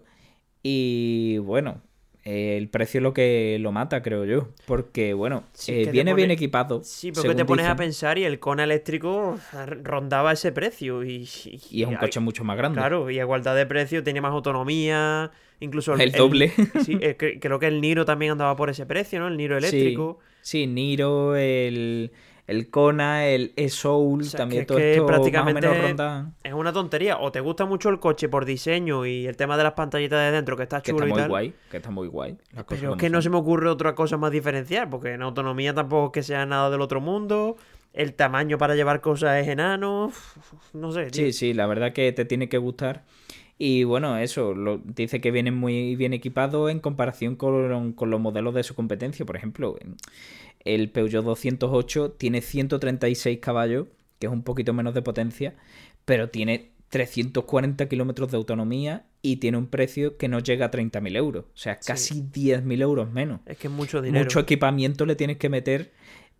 y bueno, el precio es lo que lo mata, creo yo. Porque bueno, Sí, eh, viene bien equipado. Sí, porque te pones a pensar y el Kona eléctrico rondaba ese precio. Y, Y es un coche mucho más grande. Claro, y a igualdad de precio tenía más autonomía, incluso El doble. sí, eh, cre- creo que el Niro también andaba por ese precio, ¿no? El Niro eléctrico. Sí, Niro, el, el Kona, el E-Soul, O sea, también que- todo que esto prácticamente- más o menos rondan. Es una tontería. O te gusta mucho el coche por diseño y el tema de las pantallitas de dentro, que está Que chulo está y muy tal. guay, que está muy guay. las Pero es que no se me ocurre otra cosa más diferencial, porque en autonomía tampoco es que sea nada del otro mundo. El tamaño para llevar cosas es enano. No sé, tío. Sí, sí, la verdad que te tiene que gustar. Y bueno, eso, lo, dice que vienen muy bien equipados en comparación con, con los modelos de su competencia. Por ejemplo, el Peugeot 208 tiene 136 caballos, que es un poquito menos de potencia, pero tiene 340 kilómetros de autonomía y tiene un precio que no llega a 30.000 euros. O sea, Sí. casi 10.000 euros menos. Es que es mucho dinero. Mucho equipamiento le tienes que meter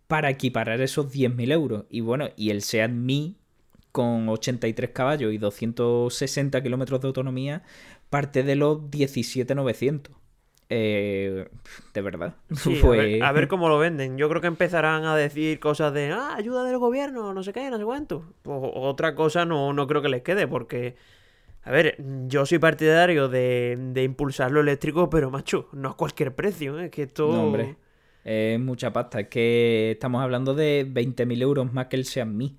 para equiparar esos 10.000 euros. Y bueno, y el Seat Mi con 83 caballos y 260 kilómetros de autonomía parte de los 17.900. Eh, de verdad. Sí, a, ver, a ver cómo lo venden. Yo creo que empezarán a decir cosas de, ah, ayuda del gobierno, no sé qué, no sé cuánto. Pues otra cosa no, no creo que les quede, porque, a ver, yo soy partidario de, de impulsar lo eléctrico, pero macho, no a cualquier precio, ¿eh? es que esto... No, hombre. Es mucha pasta. Es que estamos hablando de 20.000 euros más que el Seat Mi.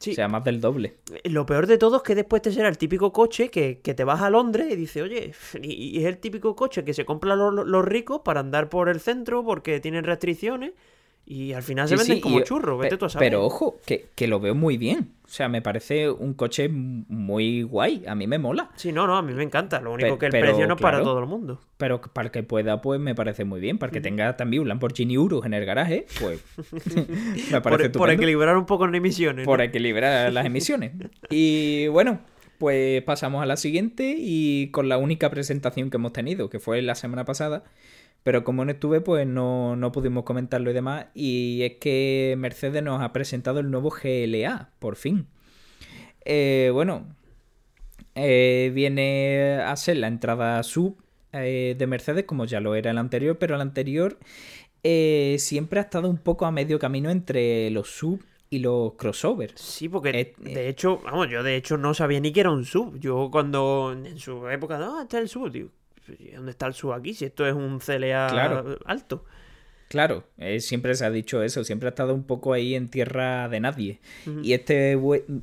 Sí, O sea, más del doble. lo peor de todo es que después te será el típico coche que, que te vas a Londres y dices, oye, y, y es el típico coche que se compran los, los ricos para andar por el centro porque tienen restricciones y al final se Sí, venden sí, como churros, vete tú a saber. Pero ojo, que, que lo veo muy bien. O sea, me parece un coche muy guay. A mí me mola. Sí, no, no, a mí me encanta. Lo único Pe- que el pero, precio no es para todo el mundo. Pero para el que pueda, pues me parece muy bien. Para que tenga también un Lamborghini Urus en el garaje, pues me parece Por, por equilibrar un poco las emisiones. Por ¿no? equilibrar las emisiones. Y bueno, pues pasamos a la siguiente y con la única presentación que hemos tenido, que fue la semana pasada. Pero como no estuve, pues no, no pudimos comentarlo y demás. Y es que Mercedes nos ha presentado el nuevo GLA, por fin. Eh, bueno, eh, viene a ser la entrada sub eh, de Mercedes, como ya lo era el anterior, pero el anterior siempre ha estado un poco a medio camino entre los sub y los crossovers. Sí, porque de hecho, vamos, yo de hecho no sabía ni que era un sub. Yo cuando en su época, no, está el sub, digo, ¿dónde está el sub aquí? Si esto es un CLA Claro. alto. Claro, eh, siempre se ha dicho eso, siempre ha estado un poco ahí en tierra de nadie. Y este,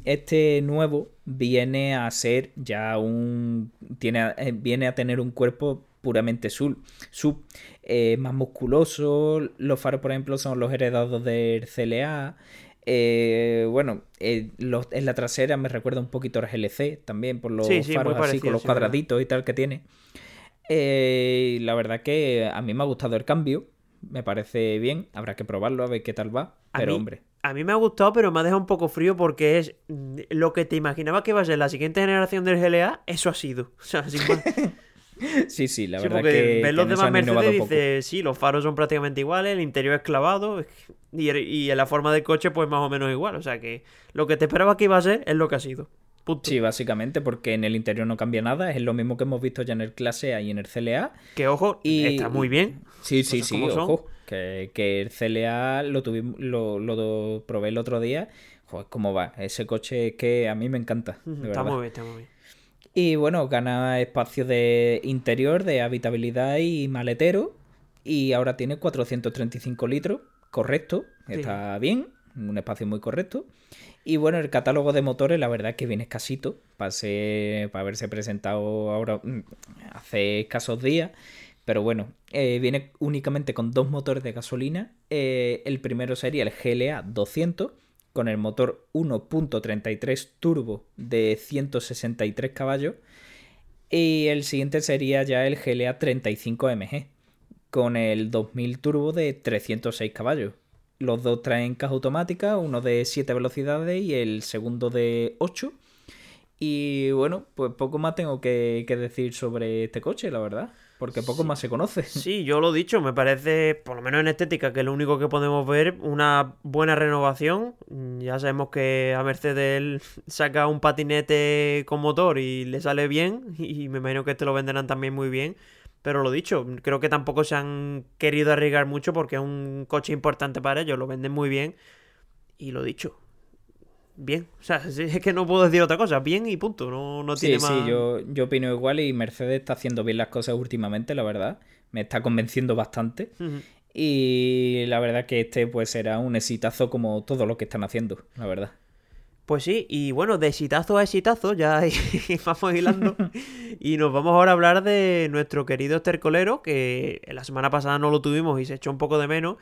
este nuevo viene a ser ya un... Tiene, eh, viene a tener un cuerpo puramente sub, sub eh, más musculoso. Los faros, por ejemplo, son los heredados del CLA. Eh, bueno, eh, los- en la trasera me recuerda un poquito al GLC también, por los Sí, sí, muy faros así, parecido, con los sí, verdad. cuadraditos y tal que tiene. Eh, la verdad que a mí me ha gustado el cambio. me parece bien. Habrá que probarlo a ver qué tal va. Pero hombre. A mí me ha gustado, pero me ha dejado un poco frío porque es lo que te imaginaba que iba a ser la siguiente generación del GLA, eso ha sido. O sea, sin más. Sí, sí, la verdad que. Ves los demás Mercedes y dices, sí, los faros son prácticamente iguales, el interior es clavado y, y la forma del coche, pues más o menos igual. O sea que lo que te esperaba que iba a ser es lo que ha sido. Sí, básicamente, porque en el interior no cambia nada. Es lo mismo que hemos visto ya en el clase A y en el CLA. Que ojo, y... está muy bien. Sí, sí, sí, ojo. Que, que, el CLA lo, tuvimos, lo, lo probé el otro día. Joder, ¿cómo va? Ese coche que a mí me encanta. está muy bien, está muy bien. Y bueno, gana espacio de interior, de habitabilidad y maletero. Y ahora tiene 435 litros. Correcto, está bien. Un espacio muy correcto. Y bueno, el catálogo de motores, la verdad que viene escasito para, para haberse presentado ahora mm, hace escasos días. Pero bueno, eh, viene únicamente con dos motores de gasolina. Eh, el primero sería el GLA 200 con el motor 1.33 turbo de 163 caballos. Y el siguiente sería ya el GLA 35 MG con el 2000 turbo de 306 caballos. Los dos traen caja automática, uno de 7 velocidades y el segundo de 8. Y bueno, pues poco más tengo que, decir sobre este coche, la verdad. Porque poco más se conoce. Sí, yo lo he dicho, me parece, por lo menos en estética, que es lo único que podemos ver, una buena renovación. Ya sabemos que a Mercedes saca un patinete con motor y le sale bien. Y me imagino que este lo venderán también muy bien. Pero lo dicho, creo que tampoco se han querido arriesgar mucho porque es un coche importante para ellos, lo venden muy bien. Y lo dicho, bien. O sea, es que no puedo decir otra cosa, bien y punto. No, no tiene más. Sí, yo, yo opino igual y Mercedes está haciendo bien las cosas últimamente, la verdad. Me está convenciendo bastante. Y la verdad que este pues será un exitazo como todo lo que están haciendo, la verdad. Pues sí, y bueno, de exitazo a exitazo, ya vamos hilando. y nos vamos ahora a hablar de nuestro querido estercolero, que la semana pasada no lo tuvimos y se echó un poco de menos.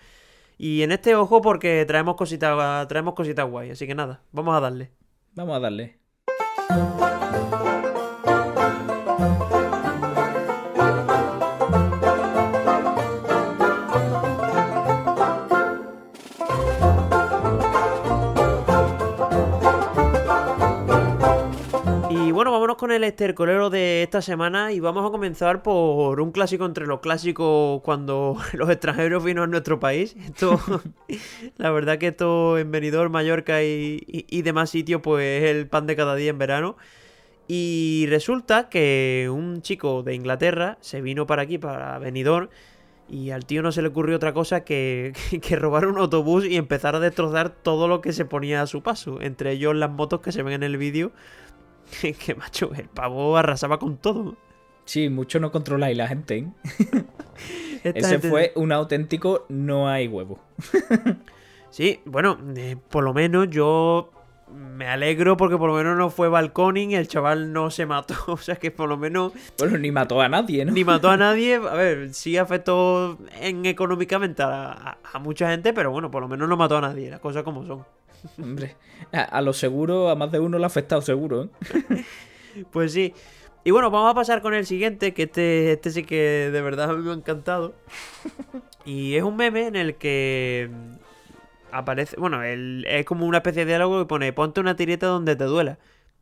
Y en este ojo porque traemos cositas, traemos cositas guay, así que nada, vamos a darle. Vamos a darle. El estercolero de esta semana y vamos a comenzar por un clásico entre los clásicos cuando los extranjeros vino a nuestro país. Esto, la verdad que esto en Benidorm, Mallorca y, demás sitios, pues es el pan de cada día en verano. Y resulta que un chico de Inglaterra se vino para aquí, para Benidorm, y al tío no se le ocurrió otra cosa que, que, robar un autobús y empezar a destrozar todo lo que se ponía a su paso. Entre ellos las motos que se ven en el vídeo que macho, el pavo arrasaba con todo. Sí, mucho no controláis la gente. ¿eh? Ese fue un auténtico no hay huevo. sí, bueno, eh, por lo menos yo me alegro porque por lo menos no fue balconing y el chaval no se mató. O sea que por lo menos. Bueno, ni mató a nadie, ¿no? Ni mató a nadie. A ver, sí afectó en económicamente a, a mucha gente, pero bueno, por lo menos no mató a nadie. Las cosas como son. Hombre, a, lo seguro, a más de uno le ha afectado seguro, ¿eh? pues sí. Y bueno, vamos a pasar con el siguiente, que este, este sí que de verdad me ha encantado. Y es un meme en el que aparece, bueno, es como una especie de diálogo que pone, ponte una tireta donde te duela.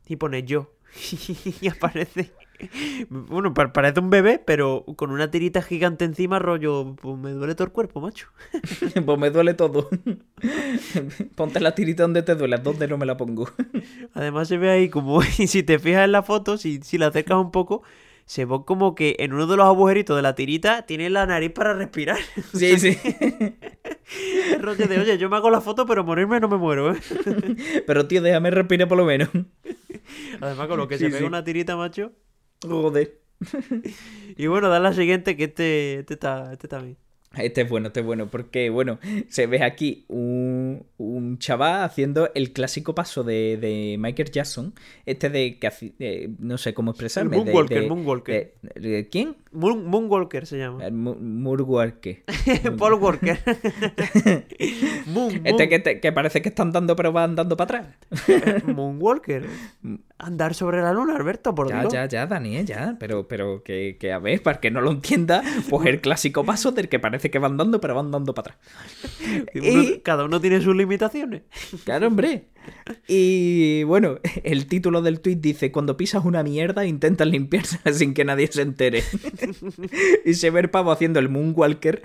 Y pone yo. y aparece bueno, parece un bebé, pero con una tirita gigante encima, rollo, pues me duele todo el cuerpo, macho. pues me duele todo. Ponte la tirita donde te duele, ¿dónde no me la pongo? Además se ve ahí como, y si te fijas en la foto, si, si la acercas un poco, se ve como que en uno de los agujeritos de la tirita tiene la nariz para respirar. Sí, sí. rollo de, oye, yo me hago la foto, pero morirme no me muero, ¿eh? pero tío, déjame respirar por lo menos. Además, con lo que se ve una tirita, macho. Joder. y bueno, da la siguiente que este, este, está, este está bien. Este es bueno, este es bueno, porque bueno, se ve aquí un, un chaval haciendo el clásico paso de, de Michael Jackson, este de que no sé cómo expresarme. El Moonwalker, de, Moonwalker. ¿Quién? Moon- Moonwalker se llama. El Murwarke. Paul Walker. Moon, Este Moon- que, te- que parece que están dando pero van dando para atrás. Moonwalker. Andar sobre la luna, Alberto, por Ya, Dios. ya, ya, Dani, eh, ya. Pero, pero que, que a ver, para que no lo entienda, pues el clásico paso del que parece que van dando, pero van dando para atrás. Y uno- y- Cada uno tiene sus limitaciones. Claro, hombre. Y bueno, el título del tweet dice: Cuando pisas una mierda, intentas limpiársela sin que nadie se entere. y se ve el pavo haciendo el Moonwalker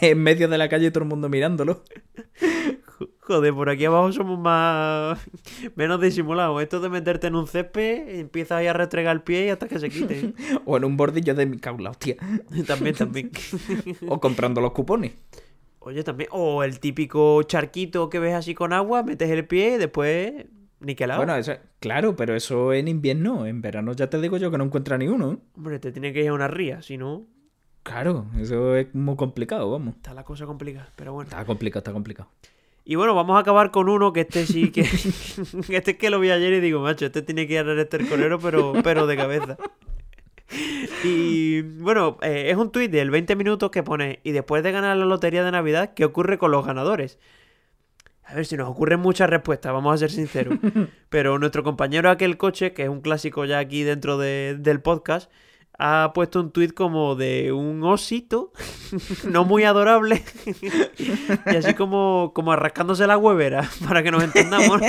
en medio de la calle y todo el mundo mirándolo. Joder, por aquí abajo somos más. menos disimulados. Esto de meterte en un césped, empiezas ahí a restregar el pie y hasta que se quite. O en un bordillo de mi caula, hostia. también, también. O comprando los cupones. Oye, también. O el típico charquito que ves así con agua, metes el pie y después. Niquelado. Bueno, eso, claro, pero eso en invierno. En verano ya te digo yo que no encuentra ni uno. Hombre, te tiene que ir a una ría, si no. Claro, eso es muy complicado, vamos. Está la cosa complicada, pero bueno. Está complicado, está complicado. Y bueno, vamos a acabar con uno que este sí que. este es que lo vi ayer y digo, macho, este tiene que ir al estercolero, pero, pero de cabeza. Y bueno, eh, es un tuit del 20 minutos que pone, y después de ganar la lotería de Navidad, ¿qué ocurre con los ganadores? A ver si nos ocurren muchas respuestas, vamos a ser sinceros. Pero nuestro compañero aquel coche, que es un clásico ya aquí dentro de- del podcast, ha puesto un tuit como de un osito, no muy adorable, y así como, como arrascándose la huevera, para que nos entendamos.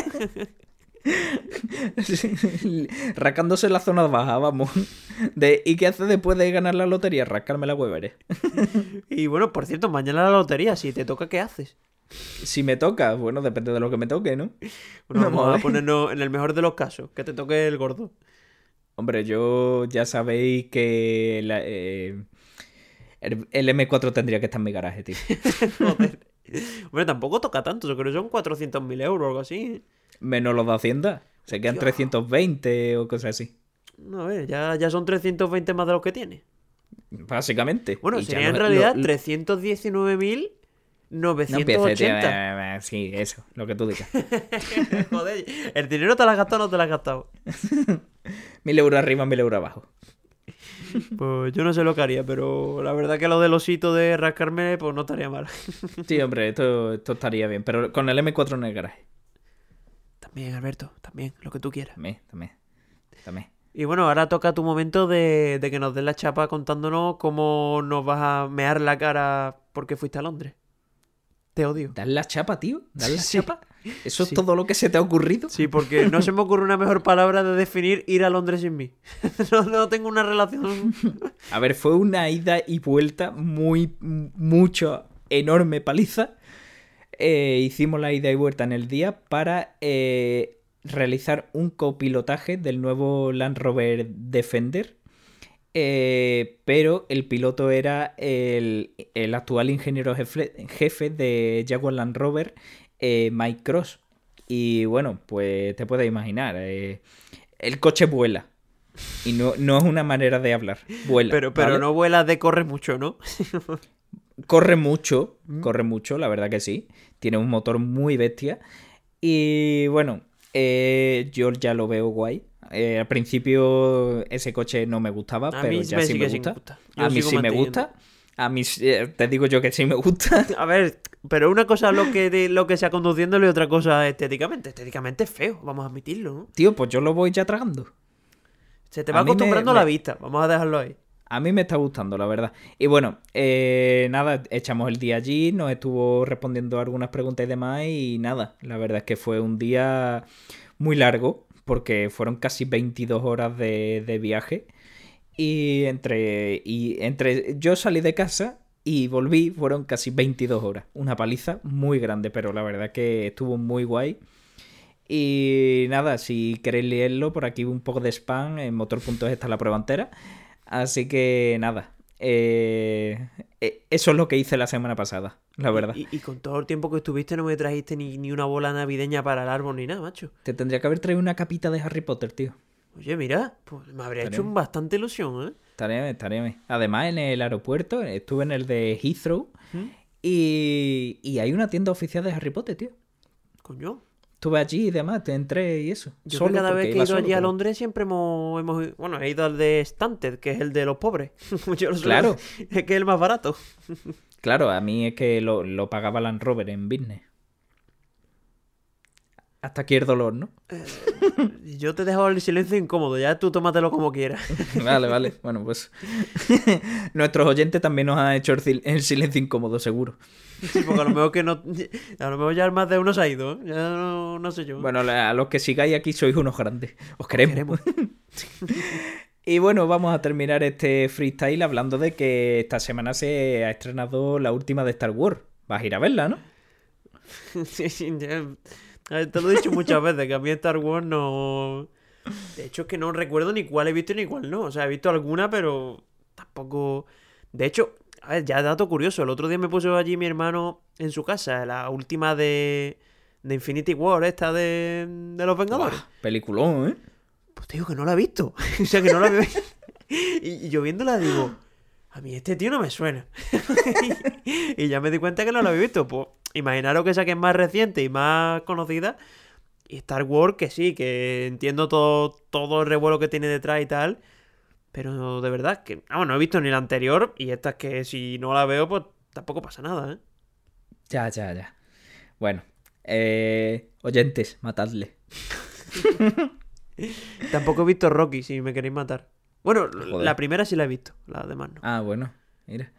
Rascándose la zona baja, vamos. De, ¿Y qué hace después de ganar la lotería? Rascarme la huevere. Y bueno, por cierto, mañana la lotería, si te toca, ¿qué haces? Si me toca, bueno, depende de lo que me toque, ¿no? Bueno, Vamos vamos a ponernos en el mejor de los casos, que te toque el gordo. Hombre, yo ya sabéis que la- eh, el, el M4 tendría que estar en mi garaje, tío. Joder. Hombre, tampoco toca tanto, yo creo que son 400.000 euros o algo así. ¿eh? Menos los de Hacienda. Se quedan Hostia. 320 o cosas así. No, a ver, ya, ya son 320 más de los que tiene. Básicamente. Bueno, sería en lo- realidad lo- 319.980. No tío. eh, eh, Sí, eso, lo que tú digas. Joder, ¿el dinero te lo has gastado o no te lo has gastado? Mil euros arriba, mil euros abajo. Pues yo no sé lo que haría, pero la verdad que lo del osito de rascarme, pues no estaría mal. Sí, hombre, esto, esto estaría bien. Pero con el M4 en el garaje. También, Alberto, también, lo que tú quieras. También, también. También. Y bueno, ahora toca tu momento de, de que nos des la chapa contándonos cómo nos vas a mear la cara porque fuiste a Londres. Te odio. ¿Das la chapa, tío? ¿Das la Sí. chapa? ¿Eso Sí. es todo lo que se te ha ocurrido? Sí, porque no se me ocurre una mejor palabra de definir ir a Londres sin mí. no, no tengo una relación. A ver, fue una ida y vuelta muy, mucho, enorme paliza. Eh, hicimos la ida y vuelta en el día para eh, realizar un copilotaje del nuevo Land Rover Defender. Eh, pero el piloto era el, el actual ingeniero jefe, jefe de Jaguar Land Rover, Mike Cross. Y bueno, pues te puedes imaginar, el coche vuela. Y no, no es una manera de hablar, vuela. Pero, pero ¿vale? no vuelas de corre mucho, ¿no? Corre mucho, Mm. corre mucho, la verdad que sí. Tiene un motor muy bestia. Y bueno, eh, yo ya lo veo guay. Eh, al principio ese coche no me gustaba, A pero ya sí me gusta. A mí sí me manteniendo. gusta. A mí eh, te digo yo que sí me gusta. A ver, pero una cosa es lo que, lo que sea conduciéndolo y otra cosa estéticamente. Estéticamente es feo, vamos a admitirlo, ¿no? Tío, pues yo lo voy ya tragando. Se te A va me- acostumbrando me- la vista, vamos a dejarlo ahí. A mí me está gustando, la verdad. Y bueno, eh, nada, echamos el día allí, nos estuvo respondiendo algunas preguntas y demás y nada, la verdad es que fue un día muy largo porque fueron casi 22 horas de, de viaje y entre, y entre yo salí de casa y volví fueron casi 22 horas. Una paliza muy grande, pero la verdad que estuvo muy guay. Y nada, si queréis leerlo, por aquí un poco de spam, en motor.es está la prueba entera. Así que nada, eh, eh, eso es lo que hice la semana pasada, la verdad. Y, y con todo el tiempo que estuviste no me trajiste ni, ni una bola navideña para el árbol ni nada, macho. Te tendría que haber traído una capita de Harry Potter, tío. Oye, mira, pues me habría hecho bastante ilusión, ¿eh? Estaría bien. Además, en el aeropuerto, estuve en el de Heathrow ¿Mm? y, y hay una tienda oficial de Harry Potter, tío. Coño. Estuve allí y demás, te entré y eso. Yo Solo que cada vez que he ido allí a Londres siempre hemos, hemos- Bueno, he ido al de Stanted, que es el de los pobres. Yo lo suelo- Claro. Es que es el más barato. Claro, a mí es que lo, lo pagaba Land Rover en business. Hasta aquí el dolor, ¿no? Yo te he dejado el silencio incómodo, ya tú tómatelo como quieras. Vale, vale. Bueno, pues. Nuestros oyentes también nos han hecho el, sil- el silencio incómodo, seguro. Sí, porque a lo mejor que no. A lo mejor ya más de uno se ha ido, ¿eh? Ya no, no sé yo. Bueno, a los que sigáis aquí sois unos grandes. Os queremos. queremos. Y bueno, vamos a terminar este freestyle hablando de que esta semana se ha estrenado la última de Star Wars. Vas a ir a verla, ¿no? Te lo he dicho muchas veces, que a mí Star Wars no... De hecho es que no recuerdo ni cuál he visto ni cuál no. O sea, he visto alguna, pero tampoco... De hecho, a ver, ya dato curioso. El otro día me puso allí mi hermano en su casa, la última de... De Infinity War, esta de, de los Vengadores. Peliculón, ¿eh? Pues te digo que no la he visto. o sea, que no la veo. y, y yo viéndola digo, a mí este tío no me suena. y ya me di cuenta que no la había visto. Pues imaginaros que esa que es más reciente y más conocida. Y Star Wars, que sí, que entiendo todo, todo el revuelo que tiene detrás y tal. Pero de verdad que, no he visto ni la anterior. Y esta es que si no la veo, pues tampoco pasa nada, ¿eh? Ya, ya, ya. Bueno, eh, oyentes, matadle. Tampoco he visto Rocky, si me queréis matar. Bueno, Joder. la primera sí la he visto, la demás no. Ah, bueno, mira.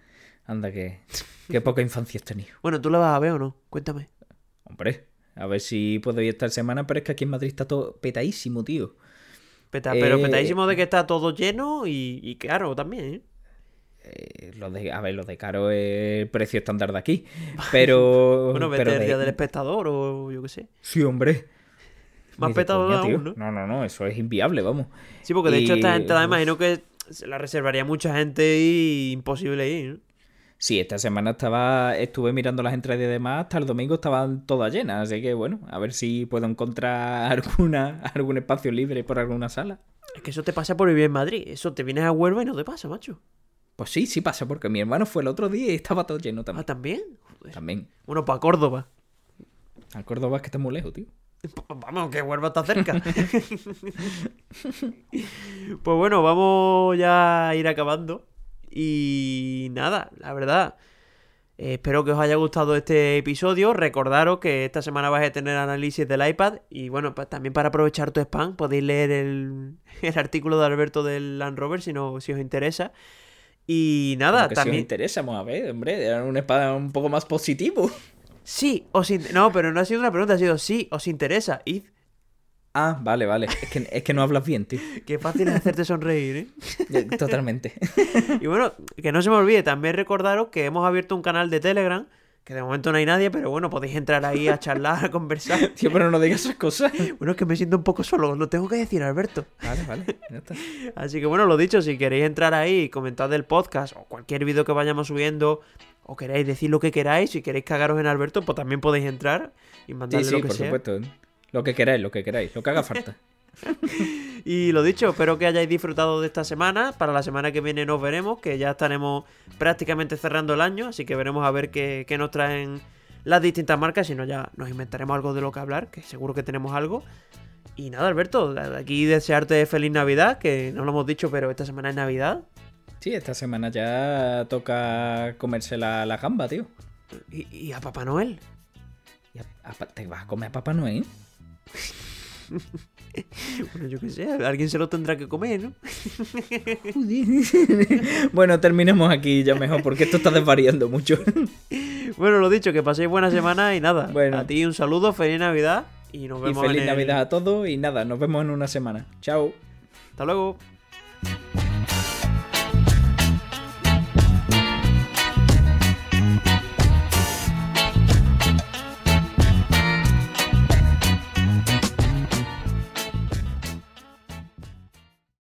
Anda, que, qué poca infancia has tenido. Bueno, ¿tú la vas a ver o no? Cuéntame. Hombre, a ver si puedo ir esta semana, pero es que aquí en Madrid está todo petadísimo, tío. Peta- pero Eh, petadísimo de que está todo lleno y, y caro también, ¿eh? Eh, lo de, a ver, lo de caro es el precio estándar de aquí. Pero. Bueno, vete pero el de- día del espectador o yo qué sé. Sí, hombre. Más Ni de petado coña, aún. ¿no? No, no, no, eso es inviable, vamos. Sí, porque de hecho esta Y- entrada imagino que se la reservaría mucha gente y imposible ir, ¿no? Sí, esta semana estaba, estuve mirando las entradas y demás, hasta el domingo estaban todas llenas, así que bueno, a ver si puedo encontrar alguna, algún espacio libre por alguna sala. Es que eso te pasa por vivir en Madrid. Eso te vienes a Huelva y no te pasa, macho. Pues sí, sí pasa, porque mi hermano fue el otro día y estaba todo lleno Ah, también. ¿también? Joder. También. Bueno, para Córdoba. Al Córdoba es que está muy lejos, tío. Pues Vamos, que Huelva está cerca. pues bueno, vamos ya a ir acabando. Y nada, la verdad. eh, espero que os haya gustado este episodio. Recordaros que esta semana vais a tener análisis del iPad. Y bueno, pues también para aprovechar tu spam, podéis leer el, el artículo de Alberto del Land Rover si, no, si os interesa. Y nada, que si os también. interesa, vamos a ver, hombre, era un espada un poco más positivo. Sí, os in- No, pero no ha sido una pregunta, ha sido sí, os interesa. Id. Ah, vale, vale. Es que, es que no hablas bien, tío. Qué fácil es hacerte sonreír, ¿eh? Eh, Totalmente. Y bueno, que no se me olvide, también recordaros que hemos abierto un canal de Telegram, que de momento no hay nadie, pero bueno, podéis entrar ahí a charlar, a conversar. Tío, pero no digas esas cosas. Bueno, es que me siento un poco solo, lo tengo que decir, Alberto. Vale, vale, ya está. Así que bueno, lo dicho, si queréis entrar ahí y comentar del podcast o cualquier vídeo que vayamos subiendo, o queréis decir lo que queráis, si queréis cagaros en Alberto, pues también podéis entrar y Sí, mandarle sí, lo que por sea. supuesto. Lo que queráis, lo que queráis, lo que haga falta. Y lo dicho, espero que hayáis disfrutado de esta semana. Para la semana que viene nos veremos, que ya estaremos prácticamente cerrando el año, así que veremos a ver qué, qué nos traen las distintas marcas. Si no, ya nos inventaremos algo de lo que hablar, que seguro que tenemos algo. Y nada, Alberto, aquí desearte feliz Navidad, que no lo hemos dicho, pero esta semana es Navidad. Sí, esta semana ya toca comerse la, la gamba, tío. Y, y a Papá Noel. Y a- a- ¿Te vas a comer a Papá Noel? Bueno, yo qué sé, alguien se lo tendrá que comer, ¿no? bueno, terminemos aquí ya mejor, porque esto está desvariando mucho. Bueno, lo dicho, que paséis buena semana y nada. Bueno. A ti un saludo, feliz Navidad y nos y vemos feliz en el- Navidad a todos y nada, nos vemos en una semana. Chao. Hasta luego.